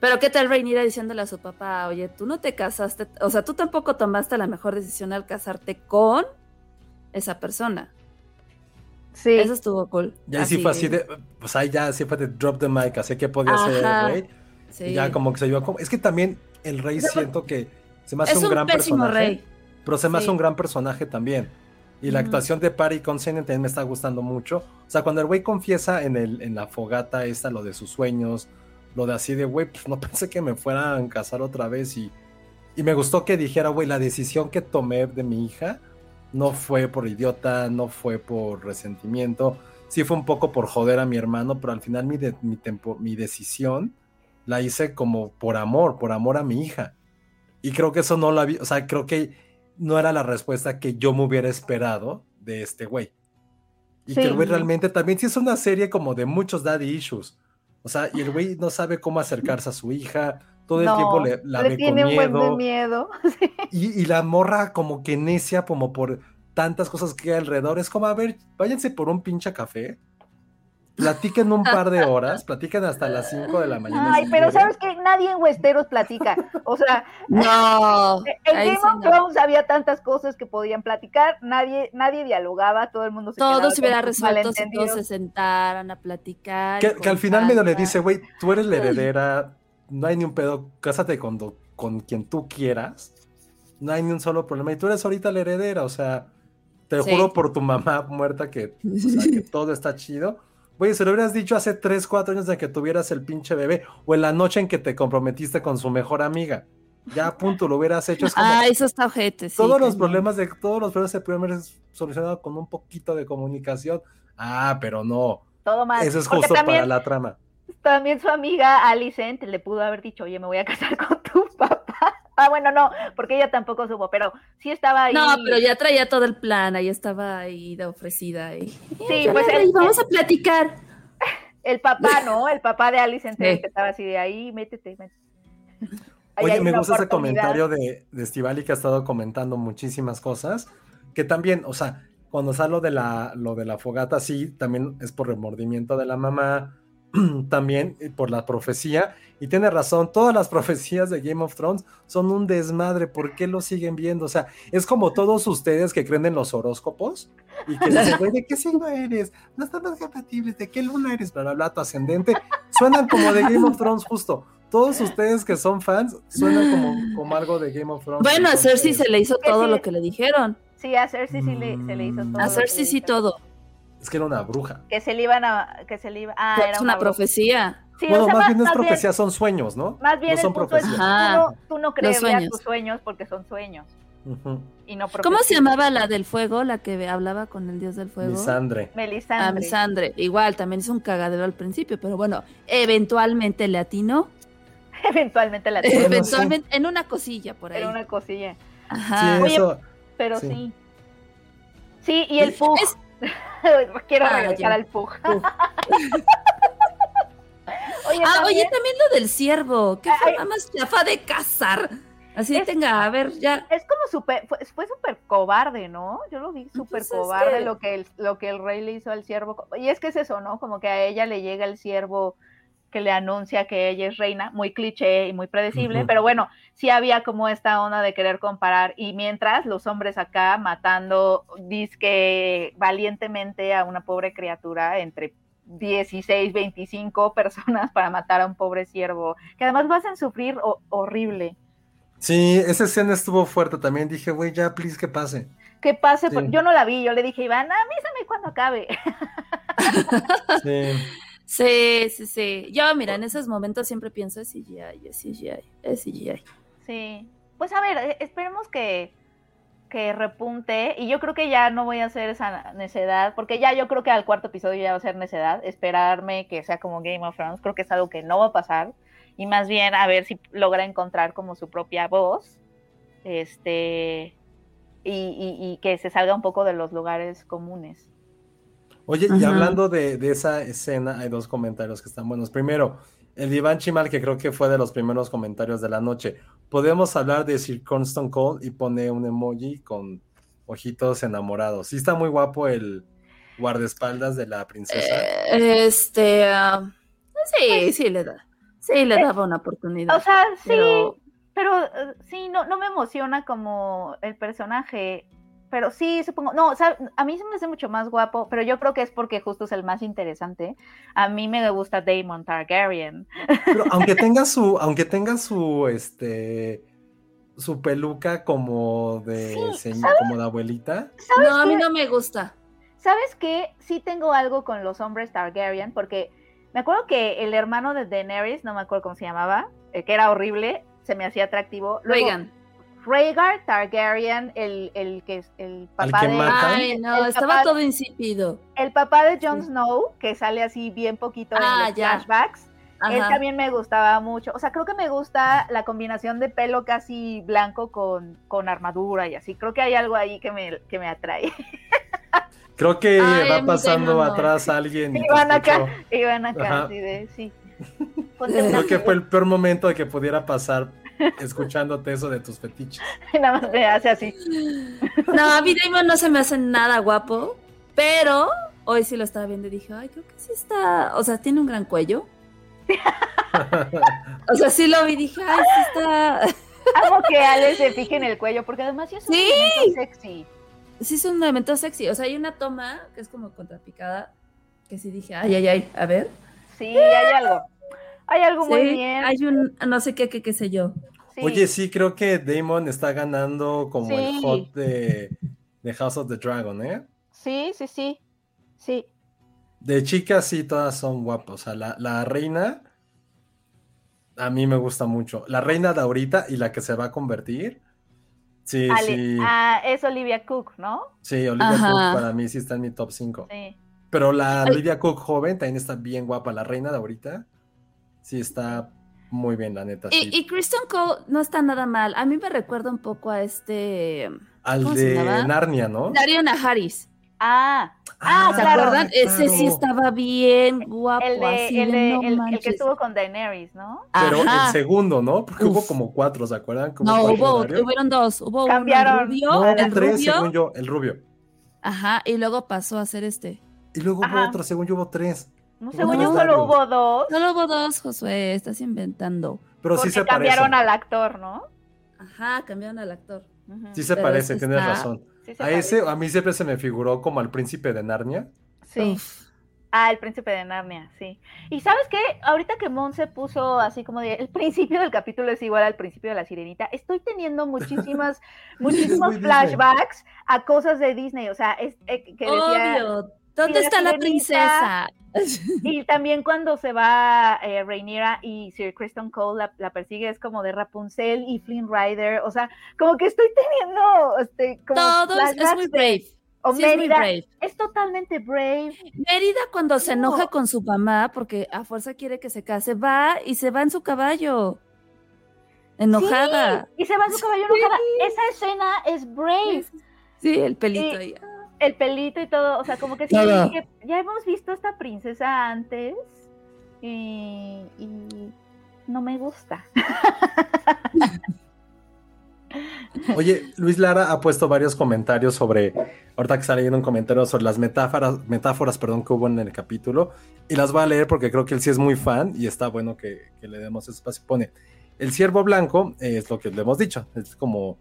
Pero qué tal Rhaenyra diciéndole a su papá, oye, tú no te casaste, o sea, tú tampoco tomaste la mejor decisión al casarte con esa persona. Sí. Eso estuvo cool. Y ahí sí fue así de, pues ahí ya sí fue de drop the mic, así que podía ser el rey. Sí. Y ya como que se vio como, es que también el rey siento que se me hace es un, un, gran personaje. rey. Pero se me hace Sí. un gran personaje también. Y la Ujú. actuación de Patty Considine también me está gustando mucho. O sea, cuando el güey confiesa en, el, en la fogata esta, lo de sus sueños, lo de así de, güey, pues no pensé que me fueran a casar otra vez. Y, y me gustó que dijera, güey, la decisión que tomé de mi hija no fue por idiota, no fue por resentimiento. Sí fue un poco por joder a mi hermano, pero al final mi, de- mi, tempo- mi decisión la hice como por amor, por amor a mi hija. Y creo que eso no la vi, o sea, creo que no era la respuesta que yo me hubiera esperado de este güey. Y que el güey realmente también sí es una serie como de muchos daddy issues. O sea, y el güey no sabe cómo acercarse a su hija, todo el No, tiempo le, la le ve tiene con un buen de miedo. miedo. Y, y la morra como que necia como por tantas cosas que hay alrededor. Es como, a ver, váyanse por un pinche café. Platiquen un par de horas, platiquen hasta las 5 de la mañana. Ay, si pero quieren. sabes que nadie en Westeros platica. O sea, No. en ahí Game sí of no. Thrones había tantas cosas que podían platicar, nadie, nadie dialogaba, todo el mundo se Todo se hubiera resuelto si todos se sentaran a platicar. Que, al final medio le dice, güey, tú eres la heredera, no hay ni un pedo, cásate con, do- con quien tú quieras, no hay ni un solo problema, y tú eres ahorita la heredera, o sea, te Sí. juro por tu mamá muerta que, o sea, que todo está chido. Güey, se lo hubieras dicho hace 3, 4 años de que tuvieras el pinche bebé, o en la noche en que te comprometiste con su mejor amiga. Ya a punto lo hubieras hecho. Es como, Ah, eso está ojete, sí. todos los problemas de todos los problemas se pueden haber solucionado con un poquito de comunicación. Ah, pero no. Todo mal. Eso es justo para la trama. También su amiga Alicent le pudo haber dicho, oye, me voy a casar con tu papá. Ah, bueno, no, porque ella tampoco supo, pero sí estaba ahí. No, pero ya traía todo el plan, ahí estaba ahí de ofrecida. Y... Sí, pues vamos a platicar. El papá, ¿no? El papá de Alice entre Sí. que estaba así de ahí, métete, métete. Ahí Oye, me gusta ese comentario de, de Estivali que ha estado comentando muchísimas cosas. Que también, o sea, cuando sale lo de la, lo de la fogata, sí, también es por remordimiento de la mamá, también eh, por la profecía. Y tiene razón, todas las profecías de Game of Thrones son un desmadre. ¿Por qué lo siguen viendo? O sea, es como todos ustedes que creen en los horóscopos y que dicen, güey, ¿de qué signo eres? No estamos compatibles, ¿de qué luna eres? Bla, bla, bla, tu ascendente. Suenan como de Game of Thrones, justo. Todos ustedes que son fans suenan como, como algo de Game of Thrones. Bueno, a Cersei se le hizo todo sí. lo que le dijeron. Sí, a Cersei sí le, se le hizo Mm. todo. A Cersei sí todo. Es que era una bruja. Que se le iban a. Que se le iba. Ah, era es una profecía. Sí, bueno, o sea, más bien no es bien- profecía, son sueños, ¿no? Más bien no son es profecías. Ajá. tú no, tú no crees sueños. tus sueños porque son sueños Ujú. y no ¿Cómo se llamaba la del fuego, la que hablaba con el dios del fuego? Misandre. Ah, Melisandre. Igual, también es un cagadero al principio, pero bueno, eventualmente le atinó. Eventualmente la Bueno, eventualmente, en una cosilla por ahí. Era una cosilla. Ajá. Sí, Oye, eso. Pero Sí. sí. Sí, y el Pug. Es- Quiero Ah, regresar al Pug. Oye, Ah, también- oye, también lo del ciervo. Qué forma más chafa de cazar. Así Es- tenga, a ver, ya. Es como súper, fue, fue súper cobarde, ¿no? Yo lo vi súper Pues cobarde que- lo, que el, lo que el rey le hizo al siervo. Y es que es eso, ¿no? Como que a ella le llega el siervo que le anuncia que ella es reina, muy cliché y muy predecible, pero bueno, sí había como esta onda de querer comparar. Y mientras los hombres acá matando, disque valientemente a una pobre criatura entre 16, 25 personas para matar a un pobre siervo, que además lo hacen sufrir ho- horrible. Sí, esa escena estuvo fuerte también. Dije, güey, ya, please, que pase. que pase, Sí. yo no la vi, yo le dije, Iván, avísame cuando acabe. Sí. Sí, sí, sí. Yo, mira, en esos momentos siempre pienso, es CGI, es CGI, es CGI. Sí, pues a ver, eh, esperemos que, que repunte, y yo creo que ya no voy a hacer esa necedad, porque ya yo creo que al cuarto episodio ya va a ser necedad, esperarme que sea como Game of Thrones, creo que es algo que no va a pasar, y más bien a ver si logra encontrar como su propia voz, este, y, y- y que se salga un poco de los lugares comunes. Oye, y hablando de, de esa escena, hay dos comentarios que están buenos. Primero, el de Iván Chimal, que creo que fue de los primeros comentarios de la noche. Podemos hablar de Sir Constant Cole y pone un emoji con ojitos enamorados. Sí está muy guapo el guardaespaldas de la princesa. Eh, Este, ah, sí, sí le da. Sí, le daba una oportunidad. O sea, sí, pero- pero eh, sí, no, no me emociona como el personaje. Pero sí, supongo. No, o sea, a mí se me hace mucho más guapo, pero yo creo que es porque justo es el más interesante. A mí me gusta Daemon Targaryen. Pero aunque tenga su, aunque tenga su, este, su peluca como de, Sí, señ- como de abuelita. ¿Sabes no, a mí no me gusta. ¿Sabes qué? Sí tengo algo con los hombres Targaryen, porque me acuerdo que el hermano de Daenerys, no me acuerdo cómo se llamaba, eh, que era horrible, se me hacía atractivo. Luego, Reagan. Rhaegar Targaryen, el, el que es el papá que de. Ay, no, El estaba papá- todo insípido. El papá de Jon. Snow, que sale así bien poquito Ah, en los ya. flashbacks, él Ajá. también me gustaba mucho. O sea, creo que me gusta la combinación de pelo casi blanco con, con armadura y así. Creo que hay algo ahí que me, que me atrae. Creo que Ay, va pasando no. atrás alguien. y van acá, escuchó. y van acá, así de, sí. Creo que fue el peor momento de que pudiera pasar escuchándote eso de tus fetiches. Nada más me hace así. No, a mí Damon no se me hace nada guapo, pero hoy sí lo estaba viendo y dije, ay, creo que sí está, o sea, tiene un gran cuello. O sea, sí lo vi y dije, ay, sí está, Amo que Ale se fije en el cuello, porque además sí es un Sí. elemento sexy. sí es un elemento sexy. O sea, hay una toma que es como contrapicada, que sí dije, ay, ay, ay, a ver. Sí, hay algo. Hay algo muy bien. hay un, no sé qué, qué, qué sé yo. sí. Oye, sí, creo que Damon está ganando como el hot de, de House of the Dragon, ¿eh? Sí, sí, sí. Sí. De chicas sí, todas son guapas. O sea, la, la reina a mí me gusta mucho. La reina de ahorita y la que se va a convertir. Sí, Ale- sí. Ah, es Olivia Cook, ¿no? Sí, Olivia Ajá. Cook para mí sí está en mi top 5. Sí. Pero la Ay. Olivia Cook joven también está bien guapa. La reina de ahorita sí está muy bien, la neta. Sí. Y, y Kristen Cole no está nada mal. A mí me recuerda un poco a este Al ¿cómo se de? Narnia, ¿no? Dario Naharis. Ah, ah, ¿Se claro. acuerdan? Ese sí estaba bien guapo. El, de, así el, de, de- no el- el que estuvo con Daenerys, ¿no? Pero Ajá. el segundo, ¿no? Porque hubo como cuatro, ¿se acuerdan? Como No, hubo, hubieron dos. Hubo uno, Cambiaron. el rubio, No, el hubo tres, rubio, según yo, el rubio. ajá, y luego pasó a ser este. Y luego hubo otro, según yo hubo tres. No, según yo solo hubo dos. Solo hubo dos, Josué, estás inventando. Pero porque sí se cambiaron parecen. al actor, ¿no? Ajá, cambiaron al actor. Sí se Pero parece, tienes está- razón. Sí A ese, a mí siempre se me figuró como al príncipe de Narnia. Sí. Uf. Ah, el príncipe de Narnia, sí. Y sabes qué, ahorita que Mon se puso así como de, el principio del capítulo es igual al principio de la sirenita, estoy teniendo muchísimas, muchísimos Disney. flashbacks a cosas de Disney, o sea, es, eh, que decía, Obvio. ¿Dónde está la princesa? y también cuando se va eh, y Sir Kristen Cole la, la persigue, es como de Rapunzel y Flynn Rider, o sea, como que estoy teniendo, este, como Todo es, muy brave. o Sí, es muy Mérida, brave. es totalmente brave, Mérida cuando se No. enoja con su mamá porque a fuerza quiere que se case, va y se va en su caballo. Enojada. y se va a su caballo enojada, esa escena es brave, Sí, el pelito ahí. El pelito y todo, o sea, como que sí, Nada. dije, ya hemos visto a esta princesa antes y, y no me gusta. Oye, Luis Lara ha puesto varios comentarios sobre, ahorita que está leyendo un comentario sobre las metáforas, metáforas perdón, que hubo en el capítulo, y las voy a leer porque creo que él sí es muy fan y está bueno que, que le demos ese espacio. Pone, el ciervo blanco eh, es lo que le hemos dicho, es como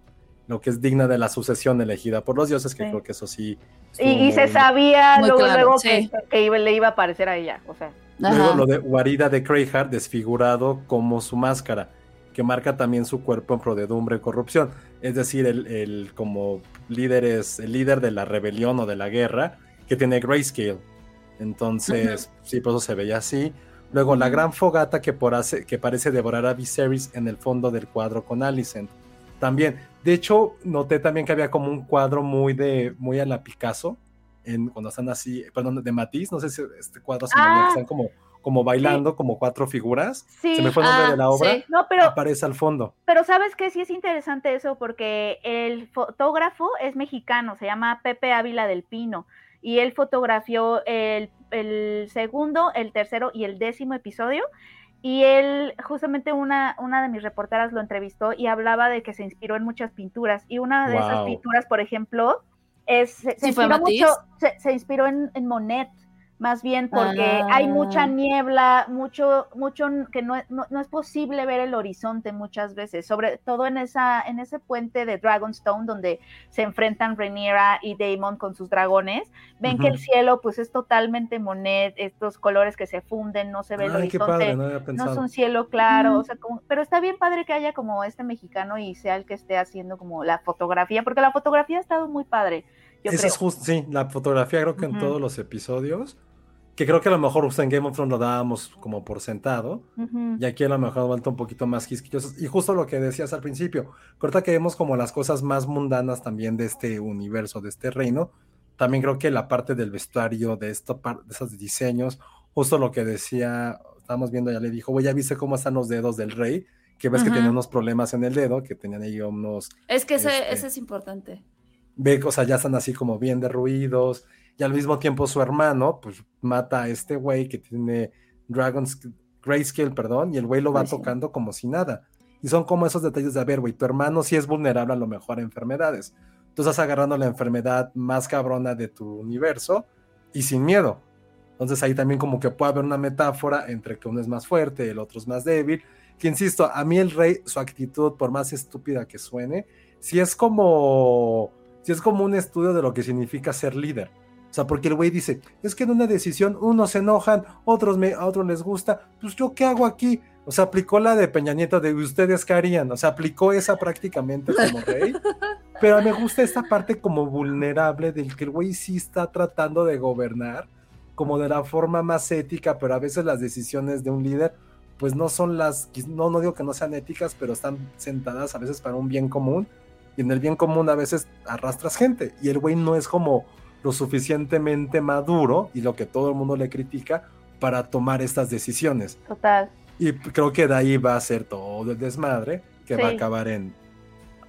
lo que es digna de la sucesión elegida por los dioses, que Sí. creo que eso sí. Y, y se muy- sabía Muy luego, claro, luego sí. que, que iba- le iba a parecer a ella, o sea. Luego lo de guarida de Greyheart desfigurado como su máscara, que marca también su cuerpo en prodedumbre y corrupción. Es decir, el, el como líder es el líder de la rebelión o de la guerra que tiene grayscale. Entonces, sí, por eso se veía así. Luego la gran fogata que, por hace- que parece devorar a Viserys en el fondo del cuadro con Alicent. También, de hecho, noté también que había como un cuadro muy de muy a la Picasso, en, cuando están así, perdón, de Matisse, no sé si este cuadro se Ah. están como, como bailando, como cuatro figuras. Sí, Se me fue el nombre Ah, de la obra. sí. no, pero, Aparece al fondo. pero sabes que sí es interesante eso porque el fotógrafo es mexicano, se llama Pepe Ávila del Pino y él fotografió el, el segundo, el tercero y el décimo episodio y él justamente una, una de mis reporteras lo entrevistó y hablaba de que se inspiró en muchas pinturas y una de esas pinturas, por ejemplo, es, se, se ¿Sí fue inspiró mucho, se, se inspiró en, en Monet, más bien porque Ah. hay mucha niebla, mucho, mucho que no, es- no, no es posible ver el horizonte muchas veces, sobre todo en esa, en ese puente de Dragonstone donde se enfrentan Rhaenyra y Daemon con sus dragones, ven que el cielo pues es totalmente Monet, estos colores que se funden, no se ve el Ay, qué horizonte, padre, no no es un cielo claro, o sea, como- pero está bien padre que haya como este mexicano y sea el que esté haciendo como la fotografía, porque la fotografía ha estado muy padre, yo Eso creo. es justo, sí, la fotografía creo que en todos los episodios, que creo que a lo mejor usted en Game of Thrones lo dábamos como por sentado, Ujú. y aquí a lo mejor han vuelto un poquito más quisquillosos. Y justo lo que decías al principio, ahorita que vemos como las cosas más mundanas también de este universo, de este reino, también creo que la parte del vestuario, de, esto, de esos diseños, justo lo que decía, estábamos viendo, ya le dijo, güey, ya viste cómo están los dedos del rey, que ves que Ujú. tenía unos problemas en el dedo, que tenían ahí unos Es que ese, Este- ese es importante. ve, o sea, ya están así como bien derruidos, y al mismo tiempo su hermano, pues mata a este güey que tiene Dragon's Grayscale, perdón, y el güey lo va sí. tocando como si nada. Y son como esos detalles de, a ver, güey, tu hermano sí es vulnerable a lo mejor a enfermedades. Tú estás agarrando la enfermedad más cabrona de tu universo y sin miedo. Entonces ahí también como que puede haber una metáfora entre que uno es más fuerte, el otro es más débil. Que insisto, a mí el rey, su actitud, por más estúpida que suene, si es como, si es como un estudio de lo que significa ser líder. O sea, porque el güey dice, es que en una decisión unos se enojan, otros me, a otros les gusta, pues yo qué hago aquí. O sea, aplicó la de Peña Nieto de ustedes qué harían. O sea, aplicó esa prácticamente como rey. Pero me gusta esta parte como vulnerable del que el güey sí está tratando de gobernar como de la forma más ética, pero a veces las decisiones de un líder pues no son las, no, no digo que no sean éticas, pero están sentadas a veces para un bien común y en el bien común a veces arrastras gente y el güey no es como lo suficientemente maduro y lo que todo el mundo le critica para tomar estas decisiones. Total. Y creo que de ahí va a ser todo el desmadre que va a acabar en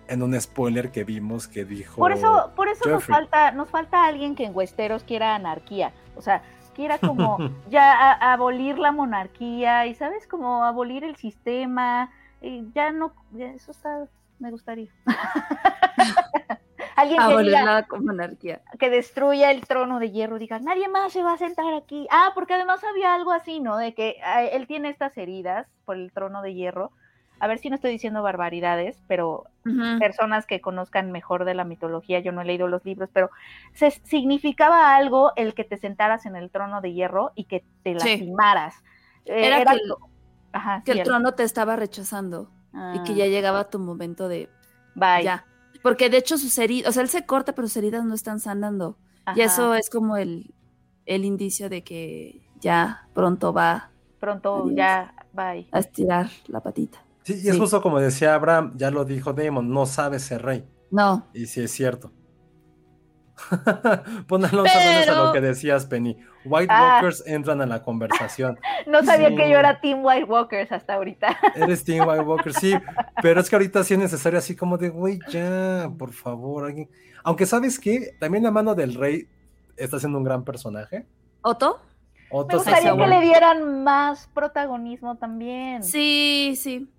en un spoiler que vimos que dijo. Por eso, por eso nos falta, nos falta alguien que en Westeros quiera anarquía. O sea, quiera como ya a- abolir la monarquía y sabes como abolir el sistema. Y ya no, ya eso está, me gustaría. alguien que Abolir diga, monarquía. que destruya el trono de hierro, diga, nadie más se va a sentar aquí. Ah, porque además había algo así, ¿no? De que ah, él tiene estas heridas por el trono de hierro. A ver si no estoy diciendo barbaridades, pero personas que conozcan mejor de la mitología, yo no he leído los libros, pero se, significaba algo el que te sentaras en el trono de hierro y que te Sí. lastimaras. Eh, Era que el- Ajá, Que sí, el trono te estaba rechazando y que Ah, ya llegaba tu momento de bye. ya. Porque de hecho sus heridas, o sea, él se corta, pero sus heridas no están sanando. Y eso es como el, el indicio de que ya pronto va Pronto Adiós. ya, bye. a estirar la patita. Sí, y es Sí. justo como decía Abraham, ya lo dijo Damon, no sabe ser rey. No, Y sí es cierto. Alonso Menos a Pero- lo que decías, Penny. White Ah. Walkers entran a la conversación. No sabía Sí. que yo era Team White Walkers hasta ahorita. Eres Team White Walker, sí, pero es que ahorita sí es necesario así como de, güey, ya, por favor, alguien. Aunque sabes que también la mano del rey está siendo un gran personaje. ¿Otto? Me Otto sí gustaría que le dieran más protagonismo también. Sí, sí.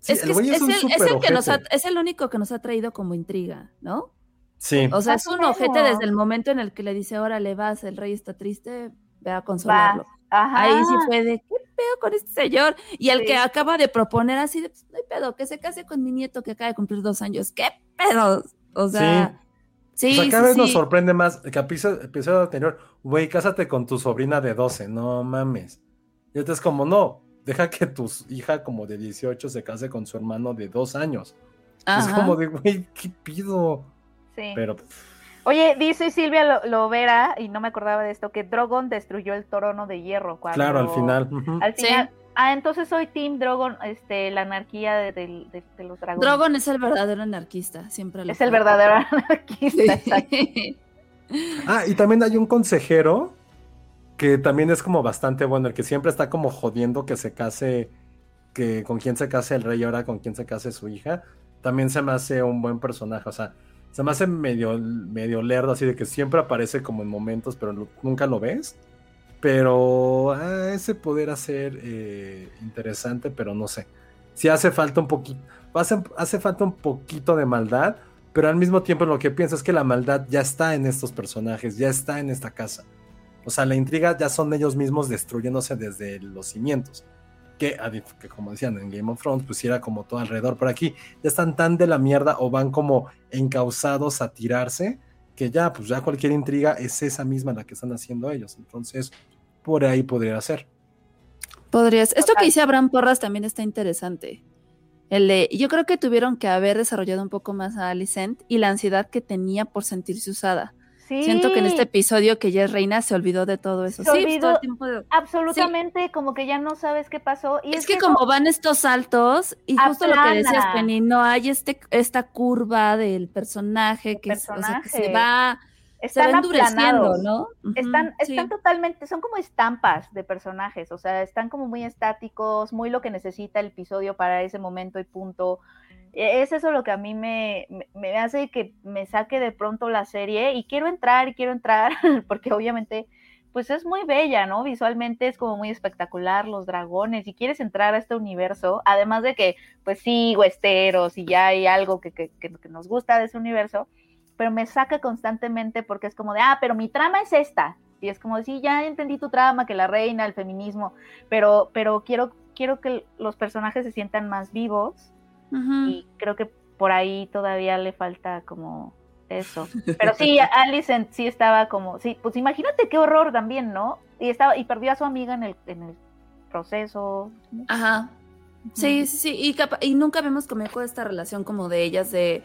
Sí, es el que güey es, es un el, es el que nos ha, superojete. es el único que nos ha traído como intriga, ¿no? Sí, O sea, Más es un ojete desde el momento en el que le dice, órale, vas, el rey está triste, ve a consolarlo. Ajá. Ahí sí fue de, ¿qué pedo con este señor? Y el Sí. que acaba de proponer así de, "Pues, no hay pedo, que se case con mi nieto que acaba de cumplir dos años. ¿Qué pedo? O sea, sí, o sea, sí, cada vez nos sí. sorprende más. El episodio, anterior, güey, cásate con tu sobrina de 12, no mames. Y ahorita es como, no, deja que tu hija como de 18 se case con su hermano de dos años. Es como de, güey, ¿qué pido? Sí. Pero Oye, dice Silvia Lo- Lovera, y no me acordaba de esto, que Drogon destruyó el trono de hierro. Cuando... claro, al final. Al Sí. final. Ah, entonces soy Team Drogon, este, la anarquía de, del- de- de los dragones. Drogon es el verdadero anarquista, siempre lo es el verdadero anarquista. Sí. Ah, y también hay un consejero que también es como bastante bueno, el que siempre está como jodiendo que se case, que con quién se case el rey ahora con quién se case su hija. También se me hace un buen personaje, o sea, se me hace medio, medio lerdo, así de que siempre aparece como en momentos, pero nunca lo ves. Pero ah, ese poder ser eh, interesante, pero no sé. Si hace falta un poquito, hace, hace falta un poquito de maldad, pero al mismo tiempo lo que pienso es que la maldad ya está en estos personajes, ya está en esta casa. O sea, la intriga ya son ellos mismos destruyéndose desde los cimientos. Que, como decían en Game of Thrones, pues era como todo alrededor. Pero aquí ya están tan de la mierda o van como encausados a tirarse que ya, pues ya cualquier intriga es esa misma la que están haciendo ellos. Entonces, por ahí podría ser. Podrías. Esto que dice Abraham Porras también está interesante. El de, yo creo que tuvieron que haber desarrollado un poco más a Alicent y la ansiedad que tenía por sentirse usada. Sí, Siento que en este episodio que ya es reina se olvidó de todo eso. Se sí, pues, todo olvidó. el tiempo de- absolutamente como que ya no sabes qué pasó. Y es, que, como van estos saltos, y justo lo que decías. Penny, no hay este, esta curva del personaje que, es- o sea, que se va, se están va endureciendo. ¿no? Están, sí. están totalmente, son como estampas de personajes, o sea, están como muy estáticos, muy lo que necesita el episodio para ese momento y punto. E- Es eso lo que a mí me, me- hace que me saque de pronto la serie y quiero entrar y quiero entrar, porque obviamente, pues es muy bella, ¿no? Visualmente es como muy espectacular, los dragones, y quieres entrar a este universo, además de que, pues sí, Westeros y ya hay algo que, que- que- que nos gusta de ese universo, pero me saca constantemente porque es como de, ah, pero mi trama es esta. Y es como, sí, ya entendí tu trama, que la reina, el feminismo, pero, pero quiero, quiero que los personajes se sientan más vivos Y creo que por ahí todavía le falta como eso. Pero sí, Alicent sí estaba como, sí, pues imagínate qué horror también, ¿no? Y estaba, y perdió a su amiga en el, en el proceso. Ajá. Sí, sí, sí. Y, capa- y nunca vemos como eco esta relación como de ellas de.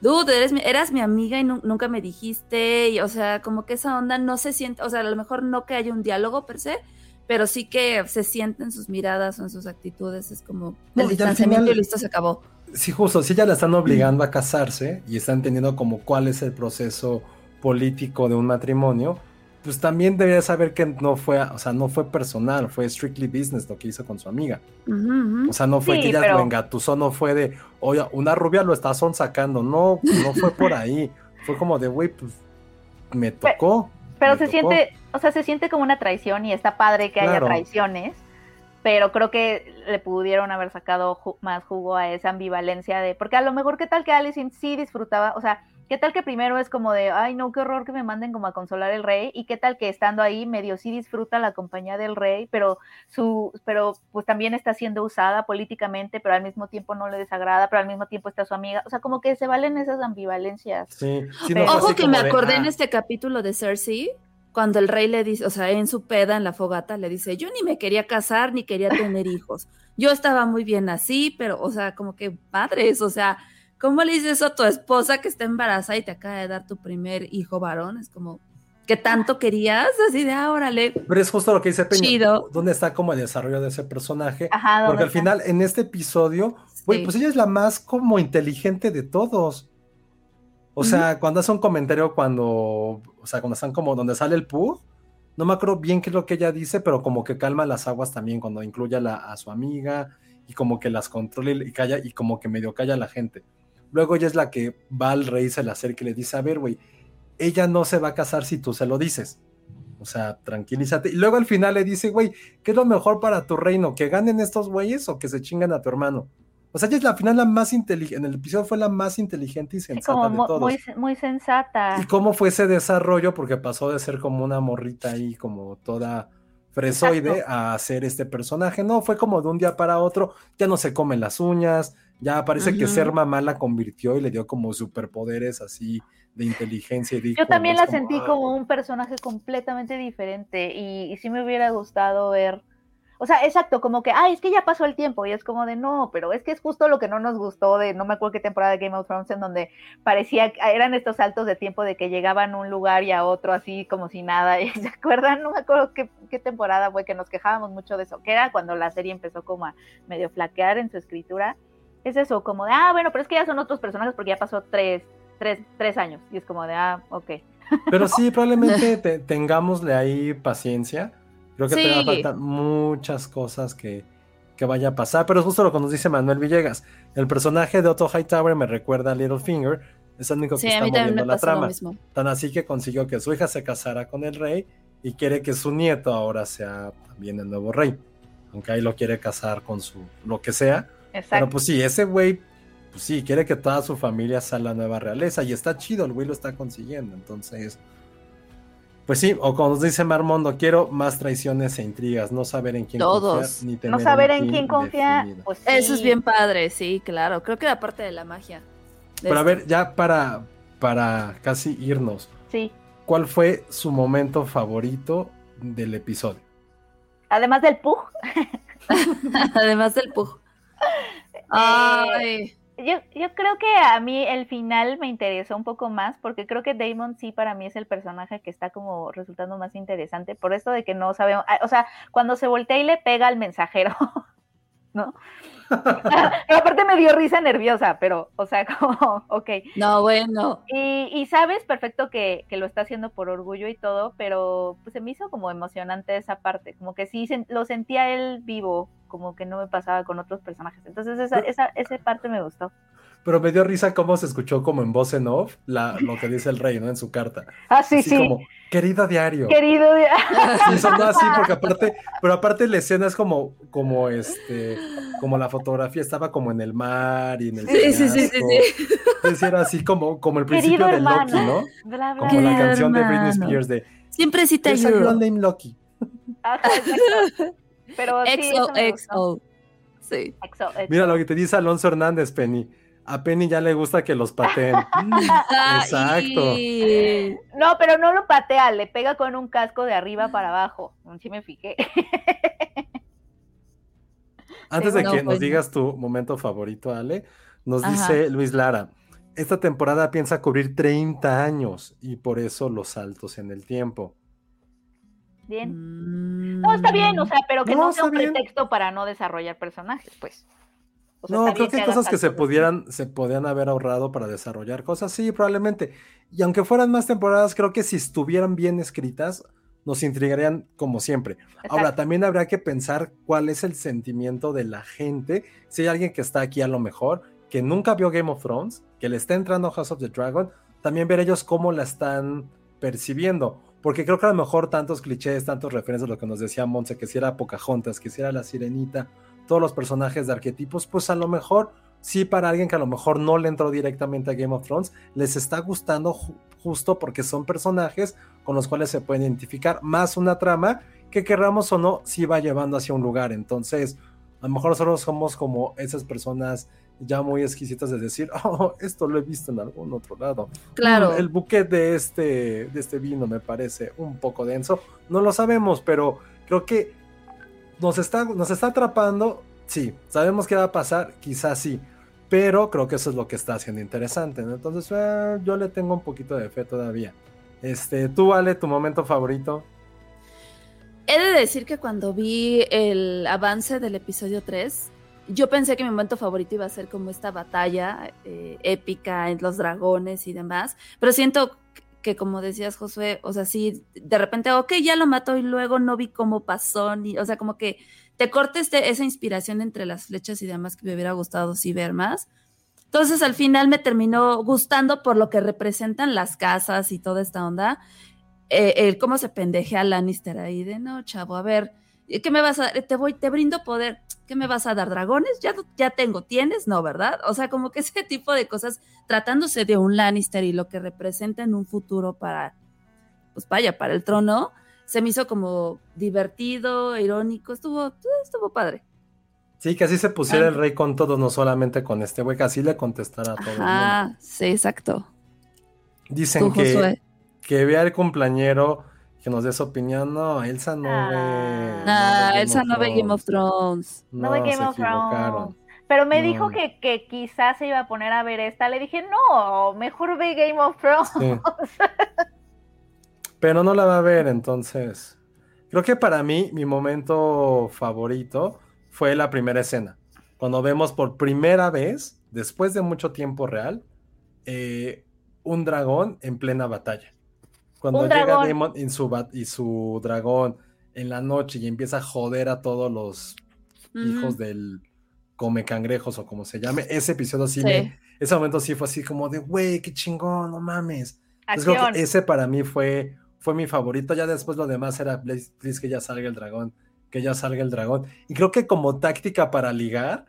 Dude, eres mi, eras mi amiga y nu- nunca me dijiste. Y, o sea, como que esa onda no se siente. O sea, a lo mejor no que haya un diálogo per se, pero sí que se siente en sus miradas o en sus actitudes. Es como No, el distanciamiento final- y listo, se acabó. Sí, justo, si ya la están obligando a casarse y están entendiendo como cuál es el proceso político de un matrimonio, pues también debería saber que no fue, o sea, no fue personal, fue strictly business lo que hizo con su amiga. Ujú, ujú. O sea, no fue Sí, que ella pero- lo engatusó, no fue de, oye, una rubia lo está sacando, no, no fue por ahí. Fue como de, güey, pues me tocó. Pero se tocó. siente, o sea, se siente como una traición y está padre que haya traiciones, pero creo que le pudieron haber sacado ju- más jugo a esa ambivalencia de, porque a lo mejor qué tal que Alicent sí disfrutaba, o sea, qué tal que primero es como de, ay no, qué horror que me manden como a consolar el rey, y qué tal que estando ahí medio sí disfruta la compañía del rey, pero su, pero pues también está siendo usada políticamente, pero al mismo tiempo no le desagrada, pero al mismo tiempo está su amiga, o sea, como que se valen esas ambivalencias. Sí, no Ojo que me de, acordé en ah, este capítulo de Cersei, cuando el rey le dice, o sea, en su peda, en la fogata, le dice, yo ni me quería casar ni quería tener hijos. Yo estaba muy bien así, pero, o sea, como que padres, o sea, ¿cómo le dices eso a tu esposa que está embarazada y te acaba de dar tu primer hijo varón? Es como, que tanto querías? Así de, ah, órale. Pero es justo lo que dice Peña. Chido. ¿Dónde está como el desarrollo de ese personaje? Ajá, Porque ¿dónde al final, en este episodio, güey, Sí. pues ella es la más como inteligente de todos. O sea, cuando hace un comentario cuando, o sea, cuando están como donde sale el Pooh, no me acuerdo bien qué es lo que ella dice, pero como que calma las aguas también cuando incluye a, la- a su amiga y como que las controla y calla y como que medio calla a la gente. Luego ella es la que va al rey, se le acerca y le dice, a ver, güey, ella no se va a casar si tú se lo dices. O sea, tranquilízate. Y luego al final le dice, güey, ¿qué es lo mejor para tu reino? ¿Que ganen estos güeyes o que se chingan a tu hermano? O sea, ella es la final la más inteligente, en el episodio fue la más inteligente y sensata como de todos. muy, muy sensata. ¿Y cómo fue ese desarrollo? Porque pasó de ser como una morrita ahí, como toda fresoide, Exacto. a ser este personaje. No, fue como de un día para otro, ya no se come las uñas, ya parece que ser mamá la convirtió y le dio como superpoderes así de inteligencia. Y Yo también la como, sentí ah. como un personaje completamente diferente y, y sí me hubiera gustado ver, o sea, exacto, como que, ay, es que ya pasó el tiempo y es como de no, pero es que es justo lo que no nos gustó de, no me acuerdo qué temporada de Game of Thrones en donde parecía, eran estos saltos de tiempo de que llegaban a un lugar y a otro así como si nada, y, ¿se acuerdan? No me acuerdo qué, qué temporada fue que nos quejábamos mucho de eso, que era cuando la serie empezó como a medio flaquear en su escritura. Es eso, como de, ah, bueno, pero es que ya son otros personajes porque ya pasó tres, tres, tres años. Y es como de, ah, ok. Pero sí, probablemente te- tengámosle ahí paciencia. Creo que te va a faltar muchas cosas que, que vaya a pasar. Pero es justo lo que nos dice Manuel Villegas. El personaje de Otto Hightower me recuerda a Littlefinger. Es el único que Sí, está moviendo la trama. Tan así que consiguió que su hija se casara con el rey y quiere que su nieto ahora sea también el nuevo rey. Aunque ahí lo quiere casar con su lo que sea. Exacto. Pero pues sí, ese güey, pues sí, quiere que toda su familia sea la nueva realeza y está chido, el güey lo está consiguiendo. Entonces, pues sí, o como nos dice Marmondo, quiero más traiciones e intrigas, no saber en quién Todos. confiar ni tener no saber en quién confía, pues Eso es sí. bien padre, sí, claro. Creo que era parte de la magia. de Pero a esto. ver, ya para, para casi irnos, Sí. ¿cuál fue su momento favorito del episodio? Además del Pug, Además del pug. Eh, Ay, yo, yo creo que a mí el final me interesó un poco más, porque creo que Damon sí para mí es el personaje que está como resultando más interesante, por esto de que no sabemos, ah, o sea, cuando se voltea y le pega al mensajero, ¿no? Aparte me dio risa nerviosa, pero, o sea, como, ok. no, bueno. Y, y sabes perfecto que, que lo está haciendo por orgullo y todo, pero pues se me hizo como emocionante esa parte, como que sí lo sentía él vivo, como que no me pasaba con otros personajes. Entonces esa, esa, esa parte me gustó. Pero me dio risa cómo se escuchó como en voz en off la, lo que dice el rey, ¿no? En su carta. Ah, sí, Así sí. como, querido diario. Querido, Sí, sonó así, porque aparte, pero aparte la escena es como, como este, como la fotografía estaba como en el mar y en el Sí, sí, sí, sí, sí. Entonces era así como, como el principio querido de hermano. Loki, ¿no? Bla, bla, Como Querido la canción de Britney. Spears de Siempre sí te ayudo. named Loki. Ajá, exacto. Pero sí. XOXO. Sí. Exo. Mira lo que te dice Alonso Hernández, Penny. A Penny ya le gusta que los pateen. Exacto. No, pero no lo patea, le pega con un casco de arriba para abajo. Sí me fijé. Antes de No, que nos pues digas tu momento favorito, Ale, nos Ajá. dice Luis Lara. Esta temporada piensa cubrir 30 años y por eso los saltos en el tiempo. Bien. Mm. No, está bien, o sea, pero que No, no, sea un bien. pretexto para no desarrollar personajes, pues. No, creo que hay cosas que se pudieran, se podían haber ahorrado para desarrollar cosas, sí, probablemente. Y aunque fueran más temporadas, creo que si estuvieran bien escritas, nos intrigarían como siempre. Ahora, también habría que pensar cuál es el sentimiento de la gente. Si hay alguien que está aquí a lo mejor, que nunca vio Game of Thrones, que le está entrando House of the Dragon, también ver ellos cómo la están percibiendo. Porque creo que a lo mejor tantos clichés, tantos referencias, lo que nos decía Monse, que si era Pocahontas, que si era la Sirenita, todos los personajes de arquetipos, pues a lo mejor sí para alguien que a lo mejor no le entró directamente a Game of Thrones, les está gustando ju- justo porque son personajes con los cuales se pueden identificar, más una trama que querramos o no, sí va llevando hacia un lugar. Entonces, a lo mejor nosotros somos como esas personas ya muy exquisitas de decir, oh, esto lo he visto en algún otro lado. Claro. El buquet de este, de este vino me parece un poco denso. No lo sabemos, pero creo que nos está, nos está atrapando. Sí, sabemos qué va a pasar, quizás sí. Pero creo que eso es lo que está haciendo interesante. Entonces, eh, yo le tengo un poquito de fe todavía. Este, tú, Ale, tu momento favorito. He de decir que cuando vi el avance del episodio 3, yo pensé que mi momento favorito iba a ser como esta batalla eh, épica en los dragones y demás, pero siento que como decías Josué, o sea, sí, de repente, ok, ya lo mató y luego no vi cómo pasó, ni, o sea, como que te cortes este, esa inspiración entre las flechas y demás que me hubiera gustado sí ver más. Entonces al final me terminó gustando por lo que representan las casas y toda esta onda. Eh, el cómo se pendejea Lannister ahí de no, chavo, a ver, ¿qué me vas a dar? Te voy, te brindo poder, ¿qué me vas a dar? ¿Dragones? Ya, ya tengo, ¿tienes? No, ¿verdad? O sea, como que ese tipo de cosas, tratándose de un Lannister y lo que representa en un futuro para, pues vaya, para el trono, se me hizo como divertido, irónico, estuvo, estuvo padre. Sí, que así se pusiera Ah. el rey con todos, no solamente con este güey, que así le contestara a todo el mundo. Ajá, sí, exacto. Dicen Tú, que, Josué. que vea el cumpleañero que nos dé su opinión. No, Elsa no Ah. ve. Ah, ve Elsa no ve Game of Thrones. No ve Game of Thrones. Pero me No. dijo que, que quizás se iba a poner a ver esta. Le dije, no, mejor ve Game of Thrones. Sí. Pero no la va a ver, entonces. Creo que para mí, mi momento favorito fue la primera escena. Cuando vemos por primera vez, después de mucho tiempo real, eh, un dragón en plena batalla. Cuando llega dragón. Daemon y su, bat- y su dragón en la noche y empieza a joder a todos los hijos del come cangrejos o como se llame, ese episodio sí, Sí. me, ese momento sí fue así como de, güey, qué chingón, no mames. Entonces, creo Acción. que ese para mí fue, fue mi favorito. Ya después lo demás era, please, please, que ya salga el dragón, que ya salga el dragón. Y creo que como táctica para ligar,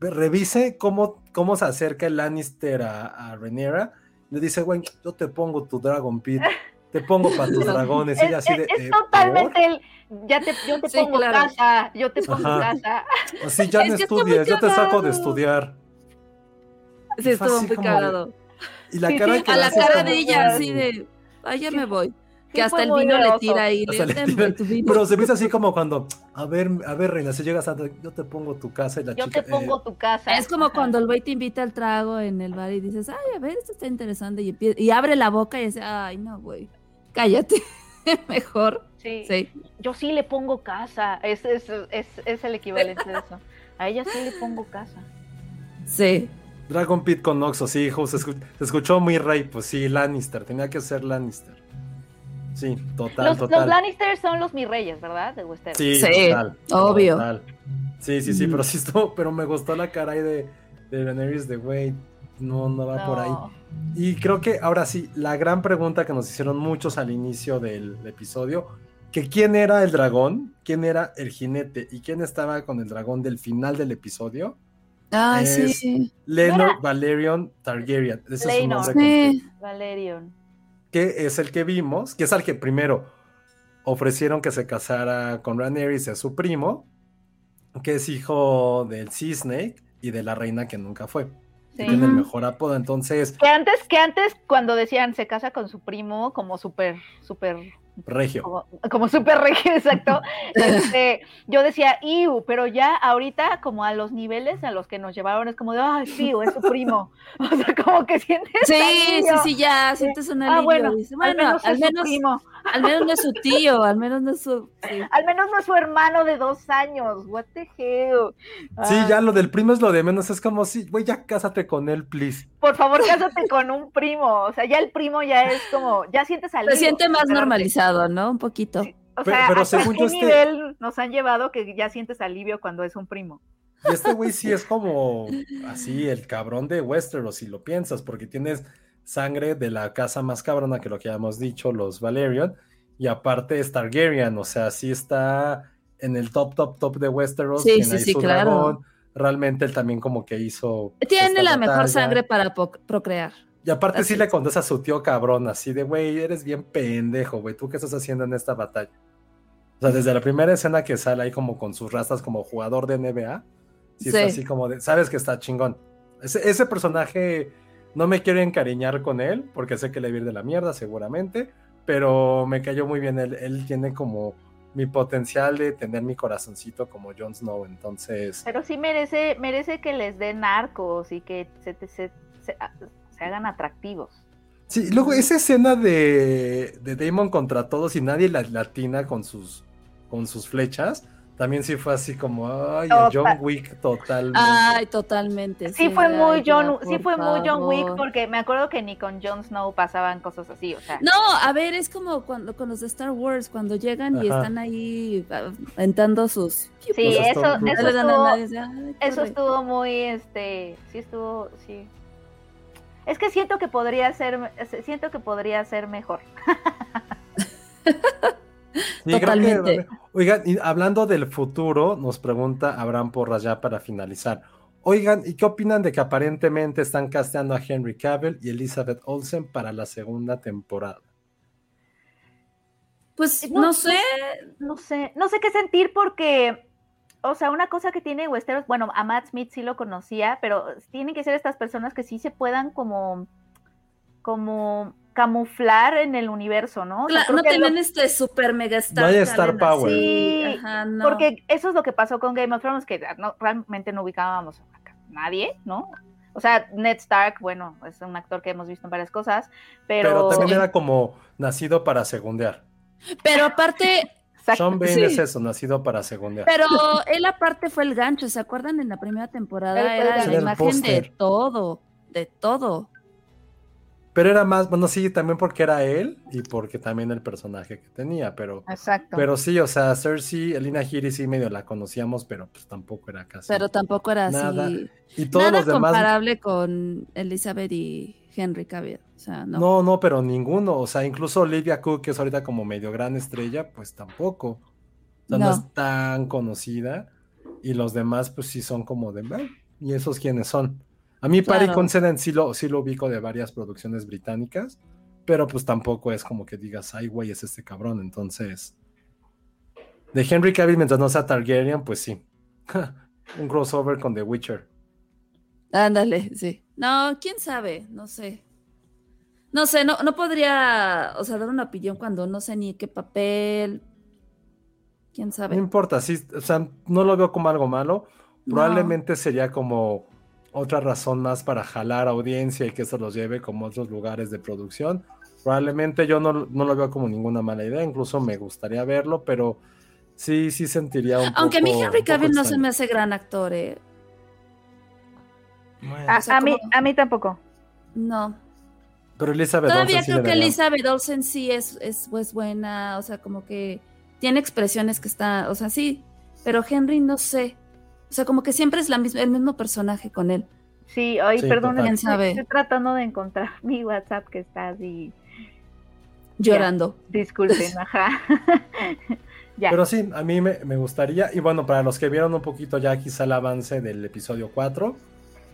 revise cómo, cómo se acerca el Lannister a, a Rhaenyra. Le dice, güey, yo te pongo tu Dragon Pit, te pongo para tus dragones. Y Es, ella así es- de, es "Eh, totalmente el. Ya te, yo te Sí, pongo claro. casa, yo te pongo Ajá. casa. ya Es no estudies, yo te saco de cagado. estudiar. Sí, estuvo muy como de- cagado. Y la Sí, cara sí, que A la cara como, de ella, así de, ay, ya me voy. Que hasta el vino le tira ahí. O sea, Le, le "Ten, tira- vino". Pero se me hizo así como cuando, a ver, a ver, reina, si llegas a, yo te pongo tu casa y la Yo chica. te pongo eh, tu casa. Es como Ajá. cuando el güey te invita al trago en el bar y dices, ay, a ver, esto está interesante. Y, abre la boca y dice, ay, no, güey, cállate. Mejor. Sí. Sí. Yo sí le pongo casa. Es, es, es, es el equivalente de eso. A ella sí le pongo casa. Sí. Dragon Pit con Oxo, sí, hijo, se, escu- se escuchó muy rey, pues sí, Lannister, tenía que ser Lannister. Sí, total, Los, total. los Lannisters son los mis reyes, ¿verdad? De Westeros. Sí, Sí, total, obvio. total. Sí, sí, sí, Mm. pero sí estuvo, pero me gustó la cara ahí de, de Daenerys de güey, no, no va por ahí. Y creo que ahora sí, la gran pregunta que nos hicieron muchos al inicio del episodio, que quién era el dragón, quién era el jinete y quién estaba con el dragón del final del episodio. Ay, Es- sí. Lenor Valerion Targaryen, ese es su nombre Sí. Valerion. Que es el que vimos, que es al que primero ofrecieron que se casara con Rhaenyra y su primo, que es hijo del Sea Snake y de la reina que nunca fue. que tiene el mejor apodo, entonces Que antes, que antes, cuando decían se casa con su primo, como súper, súper regio. como, como súper regio, exacto. Este, yo decía, Iu, pero ya ahorita, como a los niveles a los que nos llevaron, es como de, ay, sí, o es su primo. O sea, como que sientes. Sí, sí, alivio. sí, ya, sientes un Ah, alivio. bueno, dices, al menos al es su menos, primo. al menos no es su tío, al menos no es su. sí. Al menos no es su hermano de dos años. What the hell. Sí, Ah, ya lo del primo es lo de menos. Es como, sí, güey, ya cásate con él, please. Por favor, cásate con un primo. O sea, ya el primo ya es como, ya sientes alivio. Se siente más normalizado, ¿no? Un poquito. Sí, O Pero- sea, pero ¿hasta según qué yo este- nivel nos han llevado que ya sientes alivio cuando es un primo? Y este güey sí es como así el cabrón de Westeros, si lo piensas, porque tienes sangre de la casa más cabrona que lo que ya hemos dicho, los Valerian, y aparte es Targaryen, o sea, sí está en el top, top, top de Westeros. Sí, sí, sí, su claro. Realmente él también como que hizo. Tiene esta la mejor sangre para procrear. Y aparte Así sí le es. contesta a su tío cabrón, así de, güey, eres bien pendejo, güey, ¿tú qué estás haciendo en esta batalla? O sea, desde la primera escena que sale ahí como con sus rastas como jugador de NBA, sí, está Sí. así como de, sabes que está chingón. Ese, ese personaje no me quiero encariñar con él, porque sé que le va a ir de la mierda seguramente, pero me cayó muy bien, él, él tiene como mi potencial de tener mi corazoncito como Jon Snow, entonces... Pero sí merece, merece que les den arcos y que se, se, se- se hagan atractivos. Sí, luego esa escena de, de Damon contra todos y nadie la latina con sus, con sus flechas, también sí fue así como, ay, a. John Wick totalmente. Ay, totalmente. Sí, fue muy John, ya, sí fue muy John Wick porque me acuerdo que ni con Jon Snow pasaban cosas así, o sea. No, a ver, es como cuando con los de Star Wars, cuando llegan y están ahí ah, aventando sus. Sí, eso, eso estuvo, nadie, dice, "Ay, eso corre". estuvo muy, este, sí estuvo, sí. Es que siento que podría ser, siento que podría ser mejor. Sí, creo que- Totalmente. oigan, y hablando del futuro, nos pregunta Abraham Porras ya para finalizar. Oigan, ¿y qué opinan de que aparentemente están casteando a Henry Cavill y Elizabeth Olsen para la segunda temporada? Pues No, no sé. No sé, no sé qué sentir porque, o sea, una cosa que tiene Westeros, bueno, a Matt Smith sí lo conocía, pero tienen que ser estas personas que sí se puedan como, como camuflar en el universo, ¿no? O sea, no que lo- tienen este super mega star. No hay star power. Sí, ajá, no. Porque eso es lo que pasó con Game of Thrones, que no- realmente no ubicábamos a nadie, ¿no? O sea, Ned Stark, bueno, es un actor que hemos visto en varias cosas, pero... Pero también Sí. era como nacido para segundear. Pero aparte. Sean Bain Sí. es eso, nacido para segundear. pero él aparte fue el gancho, ¿se acuerdan? En la primera temporada el era la imagen de póster. todo, de todo. Pero era más, bueno, sí, también porque era él y porque también el personaje que tenía, pero, Exacto. pero sí, o sea, Cersei, Elina Giri sí medio la conocíamos, pero pues tampoco era casi. Pero tampoco era Nada. así. y todos Nada los demás. comparable con Elizabeth y Henry Cavill. O sea, no. No, no, pero ninguno. O sea, incluso Olivia Cook, que es ahorita como medio gran estrella, pues tampoco. O sea, no, No. es tan conocida. Y los demás, pues sí son como de. "Ah, ¿Y esos quiénes son? A mí, Claro. Considine sí lo, sí lo ubico de varias producciones británicas. Pero pues tampoco es como que digas, ay, güey, es este cabrón. Entonces. De Henry Cavill, mientras no sea Targaryen, pues sí. Un crossover con The Witcher. Ándale, sí. No, quién sabe, no sé. No sé, no, no podría, o sea, dar una opinión cuando no sé ni qué papel. Quién No sabe. importa, sí, o sea, no lo veo como algo malo. No. Probablemente sería como otra razón más para jalar audiencia y que eso los lleve como a otros lugares de producción. Probablemente yo no, no lo veo como ninguna mala idea, incluso me gustaría verlo, pero sí, sí sentiría un Aunque a mí poco- Henry poco Cavill no se me hace gran actor, ¿eh? Bueno, a, o sea, a mí, a mí tampoco. No. pero Elizabeth Todavía Olsen creo que Elizabeth Olsen sí es, es pues buena, o sea, como que tiene expresiones que está, o sea, sí, pero Henry no sé. O sea, como que siempre es la misma, el mismo personaje con él. Sí, ay, Sí, perdón, total. ¿Quién estoy, tratando de encontrar mi WhatsApp que está así. Llorando. Disculpen, ajá. ya. Pero sí, a mí me, me gustaría. Y bueno, para los que vieron un poquito ya quizá el avance del episodio 4,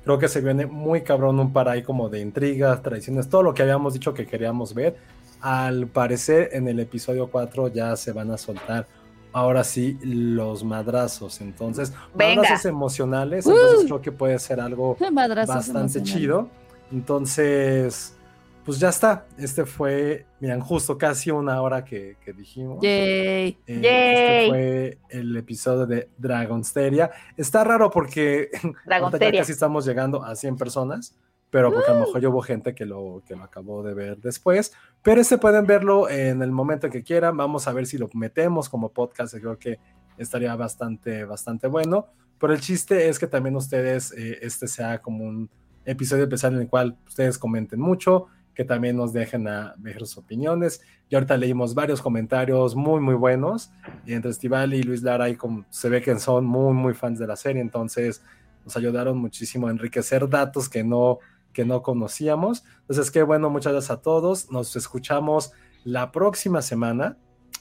creo que se viene muy cabrón un par ahí como de intrigas, tradiciones, todo lo que habíamos dicho que queríamos ver. Al parecer en el episodio 4 ya se van a soltar ahora sí los madrazos. Entonces, Venga. madrazos emocionales. Entonces Uh. creo que puede ser algo bastante chido. Entonces, pues ya está. Este fue, miren, justo casi una hora que, que dijimos. Yay. Eh, Yay. Este fue el episodio de Dragonsteria. Está raro porque ya Dragonsteria. casi estamos llegando a 100 personas, pero porque a lo mejor ya hubo gente que lo, que lo acabó de ver después. Pero este pueden verlo en el momento que quieran. Vamos a ver si lo metemos como podcast. Creo que estaría bastante, bastante bueno. Pero el chiste es que también ustedes, eh, este sea como un episodio especial en el cual ustedes comenten mucho, que también nos dejen a ver sus opiniones. Y ahorita leímos varios comentarios muy, muy buenos. Y entre Estivali y Luis Lara, y como se ve que son muy, muy fans de la serie, entonces nos ayudaron muchísimo a enriquecer datos que no, que no conocíamos. Entonces, qué bueno, muchas gracias a todos. Nos escuchamos la próxima semana.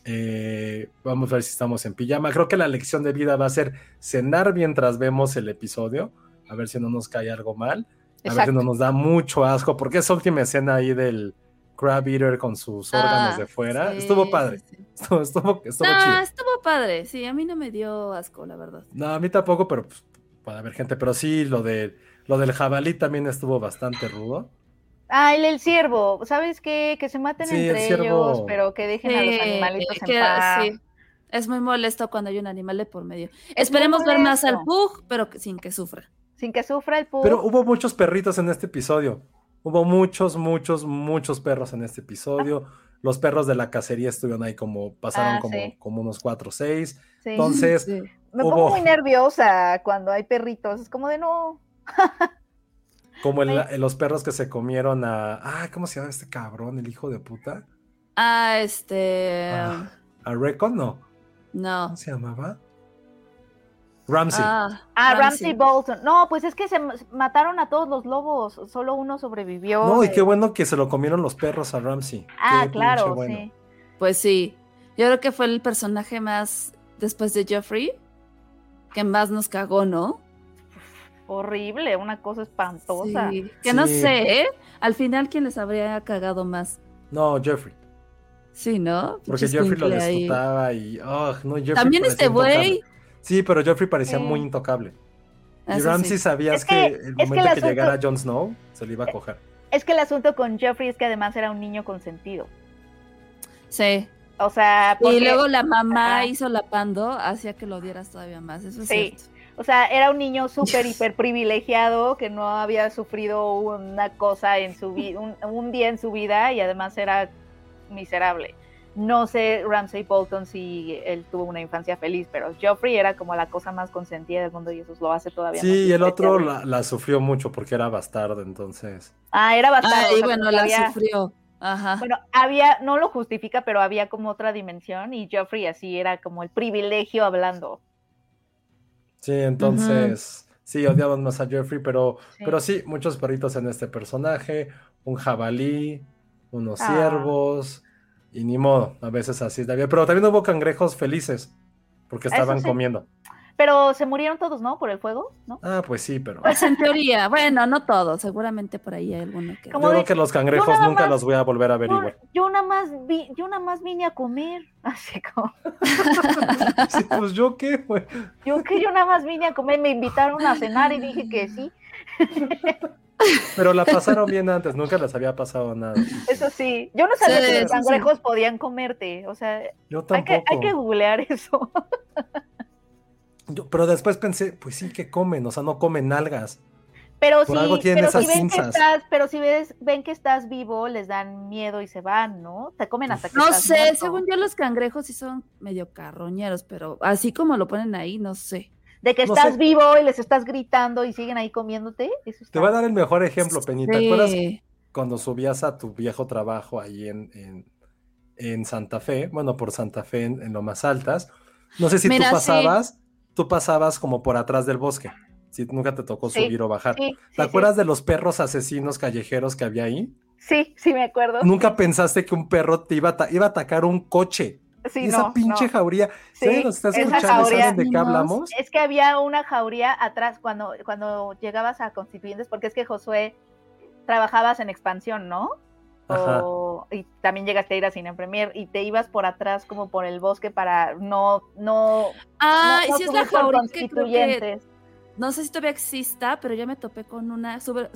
Eh, vamos a ver si estamos en pijama. Creo que la lección de vida va a ser cenar mientras vemos el episodio, a ver si no nos cae algo mal. A ver si Exacto. no nos da mucho asco, porque esa última escena ahí del Crab Eater con sus órganos Ah, de fuera sí, estuvo padre. sí. Estuvo, estuvo, chido. estuvo padre. Sí, a mí no me dio asco, la verdad. No, a mí tampoco, pero pues, puede haber gente. Pero sí, lo, de, lo del jabalí también estuvo bastante rudo. Ah, el, el ciervo, ¿sabes qué? Que se maten Sí, el entre ciervo- ellos, pero que dejen a los animalitos en paz. sí. Es muy molesto cuando hay un animal de por medio. Esperemos ver más al. Pug, pero que- sin que sufra. Sin que sufra el pug. Pero hubo muchos perritos en este episodio. Hubo muchos, muchos, muchos perros en este episodio. Los perros de la cacería estuvieron ahí como, pasaron Ah, como, sí. como unos cuatro o seis. Sí. Entonces, Sí. Me hubo- pongo muy nerviosa cuando hay perritos. Es como de no. como el- eh, los perros que se comieron a. Ah, ¿cómo se llama este cabrón? El hijo de puta. Ah, este. Ah, ¿A Recon? No. No. ¿Cómo se llamaba? Ramsey. Ah, Ah, Ramsey Bolton. No, pues es que se mataron a todos los lobos. Solo uno sobrevivió. no, y qué bueno que se lo comieron los perros a Ramsey. Ah, Qué claro, bueno. sí. Pues sí. Yo creo que fue el personaje más, después de Joffrey, que más nos cagó, ¿no? Horrible, una cosa espantosa. Sí. Que no sé, ¿eh? Al final, ¿quién les habría cagado más? No, Jeffrey. Sí, ¿no? Porque Jeffrey lo escuincle ahí. disfrutaba y. Oh, no, Jeffrey También este güey. Sí, pero Jeffrey parecía Sí. muy intocable. Y Eso Ramsey sí. sabías Es que, que- el es que momento el que, asunto- llegara Jon Snow, se lo iba a coger. Es que el asunto con Jeffrey es que además era un niño consentido. Sí. O sea, Y porque- luego la mamá Ajá. hizo la pando, hacía que lo odieras todavía más. Eso es Sí. cierto. O sea, era un niño súper hiper privilegiado que no había sufrido una cosa en su vida, un, un día en su vida y además era miserable. No sé Ramsey Bolton si él tuvo una infancia feliz, pero Joffrey era como la cosa más consentida del mundo y eso lo hace todavía más Sí, y el otro la, la sufrió mucho porque era bastardo, entonces. Ah, era bastante. Ah, y bueno, la había- sufrió. Ajá. Bueno, había, no lo justifica, pero había como otra dimensión y Joffrey así era como el privilegio hablando. Sí, entonces. Sí, odiamos más a Jeffrey, pero Sí. pero sí, muchos perritos en este personaje. Un jabalí, unos Ah. ciervos, y ni modo, a veces así es la vida. Pero también hubo cangrejos felices, porque estaban sí. comiendo. Pero se murieron todos, ¿no? Por el fuego, ¿no? Ah, pues sí, pero. Pues en teoría, bueno, no todos, seguramente por ahí hay alguno que. Como Yo de- creo que los cangrejos nunca más- los voy a volver a Yo, averiguar. yo nada más vi, yo nada más vine a comer, así como, Sí, pues yo qué, güey. yo que yo nada más vine a comer, me invitaron a cenar y dije que sí, Pero la pasaron bien antes, nunca les había pasado nada. eso sí, yo no sabía Sí, que los sí. cangrejos podían comerte, o sea, Yo hay que, hay que googlear eso. Yo- pero después pensé, pues sí que comen, o sea, no comen algas. Pero Por sí, algo tienen pero esas si ven que estás, pero si ves, ven que estás vivo, les dan miedo y se van, ¿no? Te comen hasta que No estás sé, muerto. según yo los cangrejos sí son medio carroñeros, pero así como lo ponen ahí, no sé. De que no estás sé. vivo y les estás gritando y siguen ahí comiéndote. Eso Te voy a dar el mejor ejemplo, Penny. ¿Te acuerdas Sí. cuando subías a tu viejo trabajo ahí en, en, en Santa Fe? Bueno, por Santa Fe en, en lo más altas. No sé si Mira, tú sí. Tú pasabas como por atrás del bosque. Si nunca te tocó Sí, subir o bajar. Sí, ¿Te sí, acuerdas de los perros asesinos callejeros que había ahí? Sí, sí, me acuerdo. Nunca pensaste que un perro te iba a, iba a atacar un coche. Sí, esa no, pinche no. jauría. Sí, alguien nos está esa escuchando, jauría- ¿saben de qué hablamos? Es que había una jauría atrás cuando, cuando llegabas a Constituyentes, porque es que Josué trabajabas en expansión, ¿no? Ajá. O- y también llegaste a ir a Cine Premier y te ibas por atrás como por el bosque para no, no, Ah, no- no si es la que creo que Constituyentes. no sé si todavía exista, pero ya me topé con una sobre,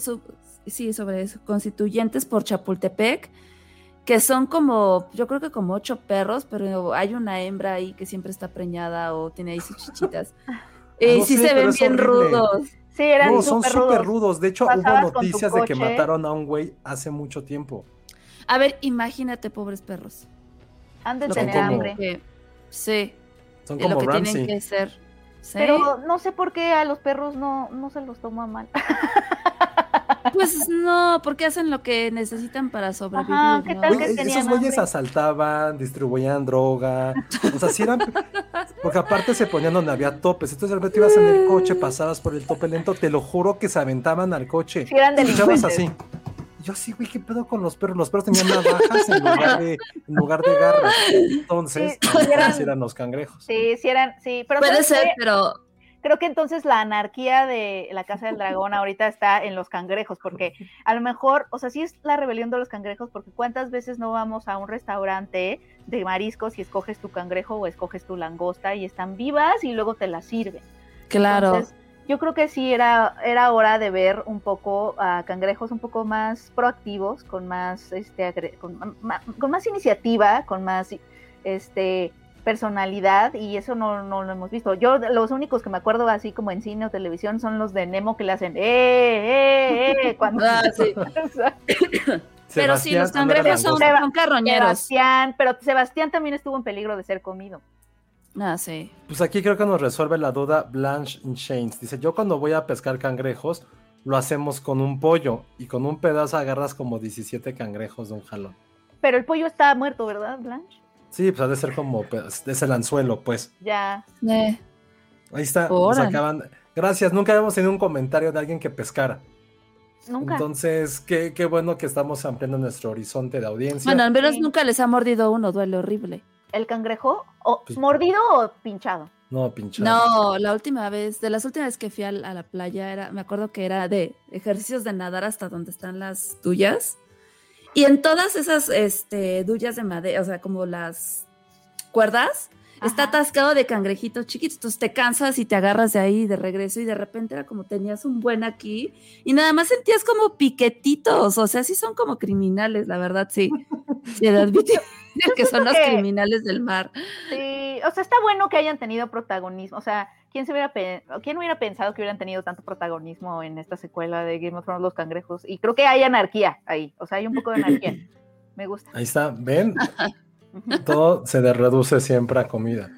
sí, sobre constituyentes por Chapultepec, que son como, yo creo que como ocho perros, pero hay una hembra ahí que siempre está preñada o tiene ahí sus chichitas. y sí se ven bien rudos. Sí, eran No, son súper rudos. De hecho, Pasabas hubo noticias de que mataron a un güey hace mucho tiempo. A ver, imagínate, pobres perros. Han de tener como- hambre. que- sí, Son y lo como que tienen que ser. Sí. Pero no sé por qué a los perros no, no se los toma mal. Pues no, porque hacen lo que necesitan para sobrevivir. Ajá, ¿qué ¿no? tal que tenían esos güeyes asaltaban, distribuían droga. O sea, sí eran. Porque aparte se ponían donde había topes. Entonces de repente ibas en el coche, pasabas por el tope lento. Te lo juro que se aventaban al coche. Sí, eran Escuchabas delincuentes. así. Yo así, güey, ¿qué pedo con los perros? Los perros tenían navajas en lugar de, en lugar de garras. Entonces, Sí, eran- sí eran los cangrejos. Sí, sí eran, sí, pero Puede ¿sabes ser, pero creo que entonces la anarquía de la Casa del Dragón ahorita está en los cangrejos, porque a lo mejor, o sea, sí es la rebelión de los cangrejos, porque cuántas veces no vamos a un restaurante de mariscos y escoges tu cangrejo o escoges tu langosta y están vivas y luego te las sirven. claro. Entonces, yo creo que sí era, era hora de ver un poco a cangrejos un poco más proactivos, con más, este, con, con más iniciativa, con más este, personalidad, y eso no, no lo hemos visto. Yo, los únicos que me acuerdo así como en cine o televisión son los de Nemo que le hacen ¡eh, eh, eh! Cuando Ah, sí. pero sí, los cangrejos son, son carroñeros. Sebastián, pero Sebastián también estuvo en peligro de ser comido. Ah, sí. Pues aquí creo que nos resuelve la duda Blanche Chains. Dice, yo cuando voy a pescar cangrejos, lo hacemos con un pollo y con un pedazo agarras como 17 cangrejos de un jalón. Pero el pollo está muerto, ¿verdad, Blanche? Sí, pues ha de ser como, es el anzuelo, pues. Ya. Eh, Ahí está, nos acaban. Gracias, nunca habíamos tenido un comentario de alguien que pescara. Nunca. Entonces, qué, qué bueno que estamos ampliando nuestro horizonte de audiencia. Bueno, al menos Sí. nunca les ha mordido uno, duele horrible. ¿El cangrejo? ¿O Pues- mordido o pinchado? no, pinchado. No, la última vez, de las últimas veces que fui a, la playa, era, me acuerdo que era de ejercicios de nadar hasta donde están las duyas. Y en todas esas este, duyas de madera, o sea, como las cuerdas, está Ajá. atascado de cangrejitos chiquitos. Entonces te cansas y te agarras de ahí de regreso y de repente era como tenías un buen aquí y nada más sentías como piquetitos. O sea, sí son como criminales, la verdad, sí. Admitir que son los que- criminales del mar. Sí, o sea, está bueno que hayan tenido protagonismo. O sea, ¿quién, se hubiera, ¿quién hubiera pensado que hubieran tenido tanto protagonismo en esta secuela de Game of Thrones, los cangrejos? Y creo que hay anarquía ahí. O sea, hay un poco de anarquía. Me gusta. Ahí está, ven. todo se reduce siempre a comida.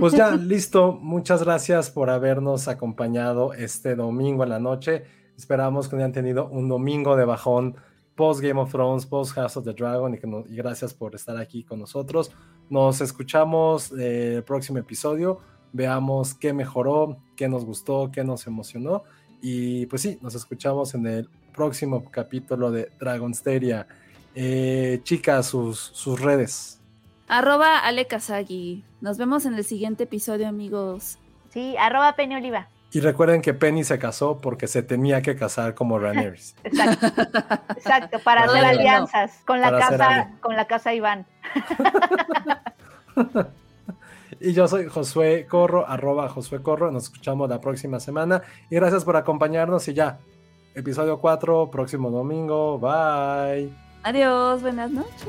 Pues ya, listo. Muchas gracias por habernos acompañado este domingo en la noche. Esperamos que hayan tenido un domingo de bajón post Game of Thrones, post House of the Dragon y, que y gracias por estar aquí con nosotros. Nos escuchamos eh, el próximo episodio. Veamos qué mejoró, qué nos gustó, qué nos emocionó. Y pues sí, nos escuchamos en el próximo capítulo de Dragonsteria. Eh, chicas, sus, sus redes. Arroba Ale Kazagi. Nos vemos en el siguiente episodio, amigos. Sí, arroba Penny Oliva. Y recuerden que Penny se casó porque se tenía que casar como Rhaenyra. Exacto. Exacto, para hacer no. alianzas con la Para casa, con la casa Iván. y yo soy Josué Corro, arroba Josué Corro. Nos escuchamos la próxima semana. Y gracias por acompañarnos. Y ya, episodio 4, próximo domingo. Bye. Adiós, buenas noches.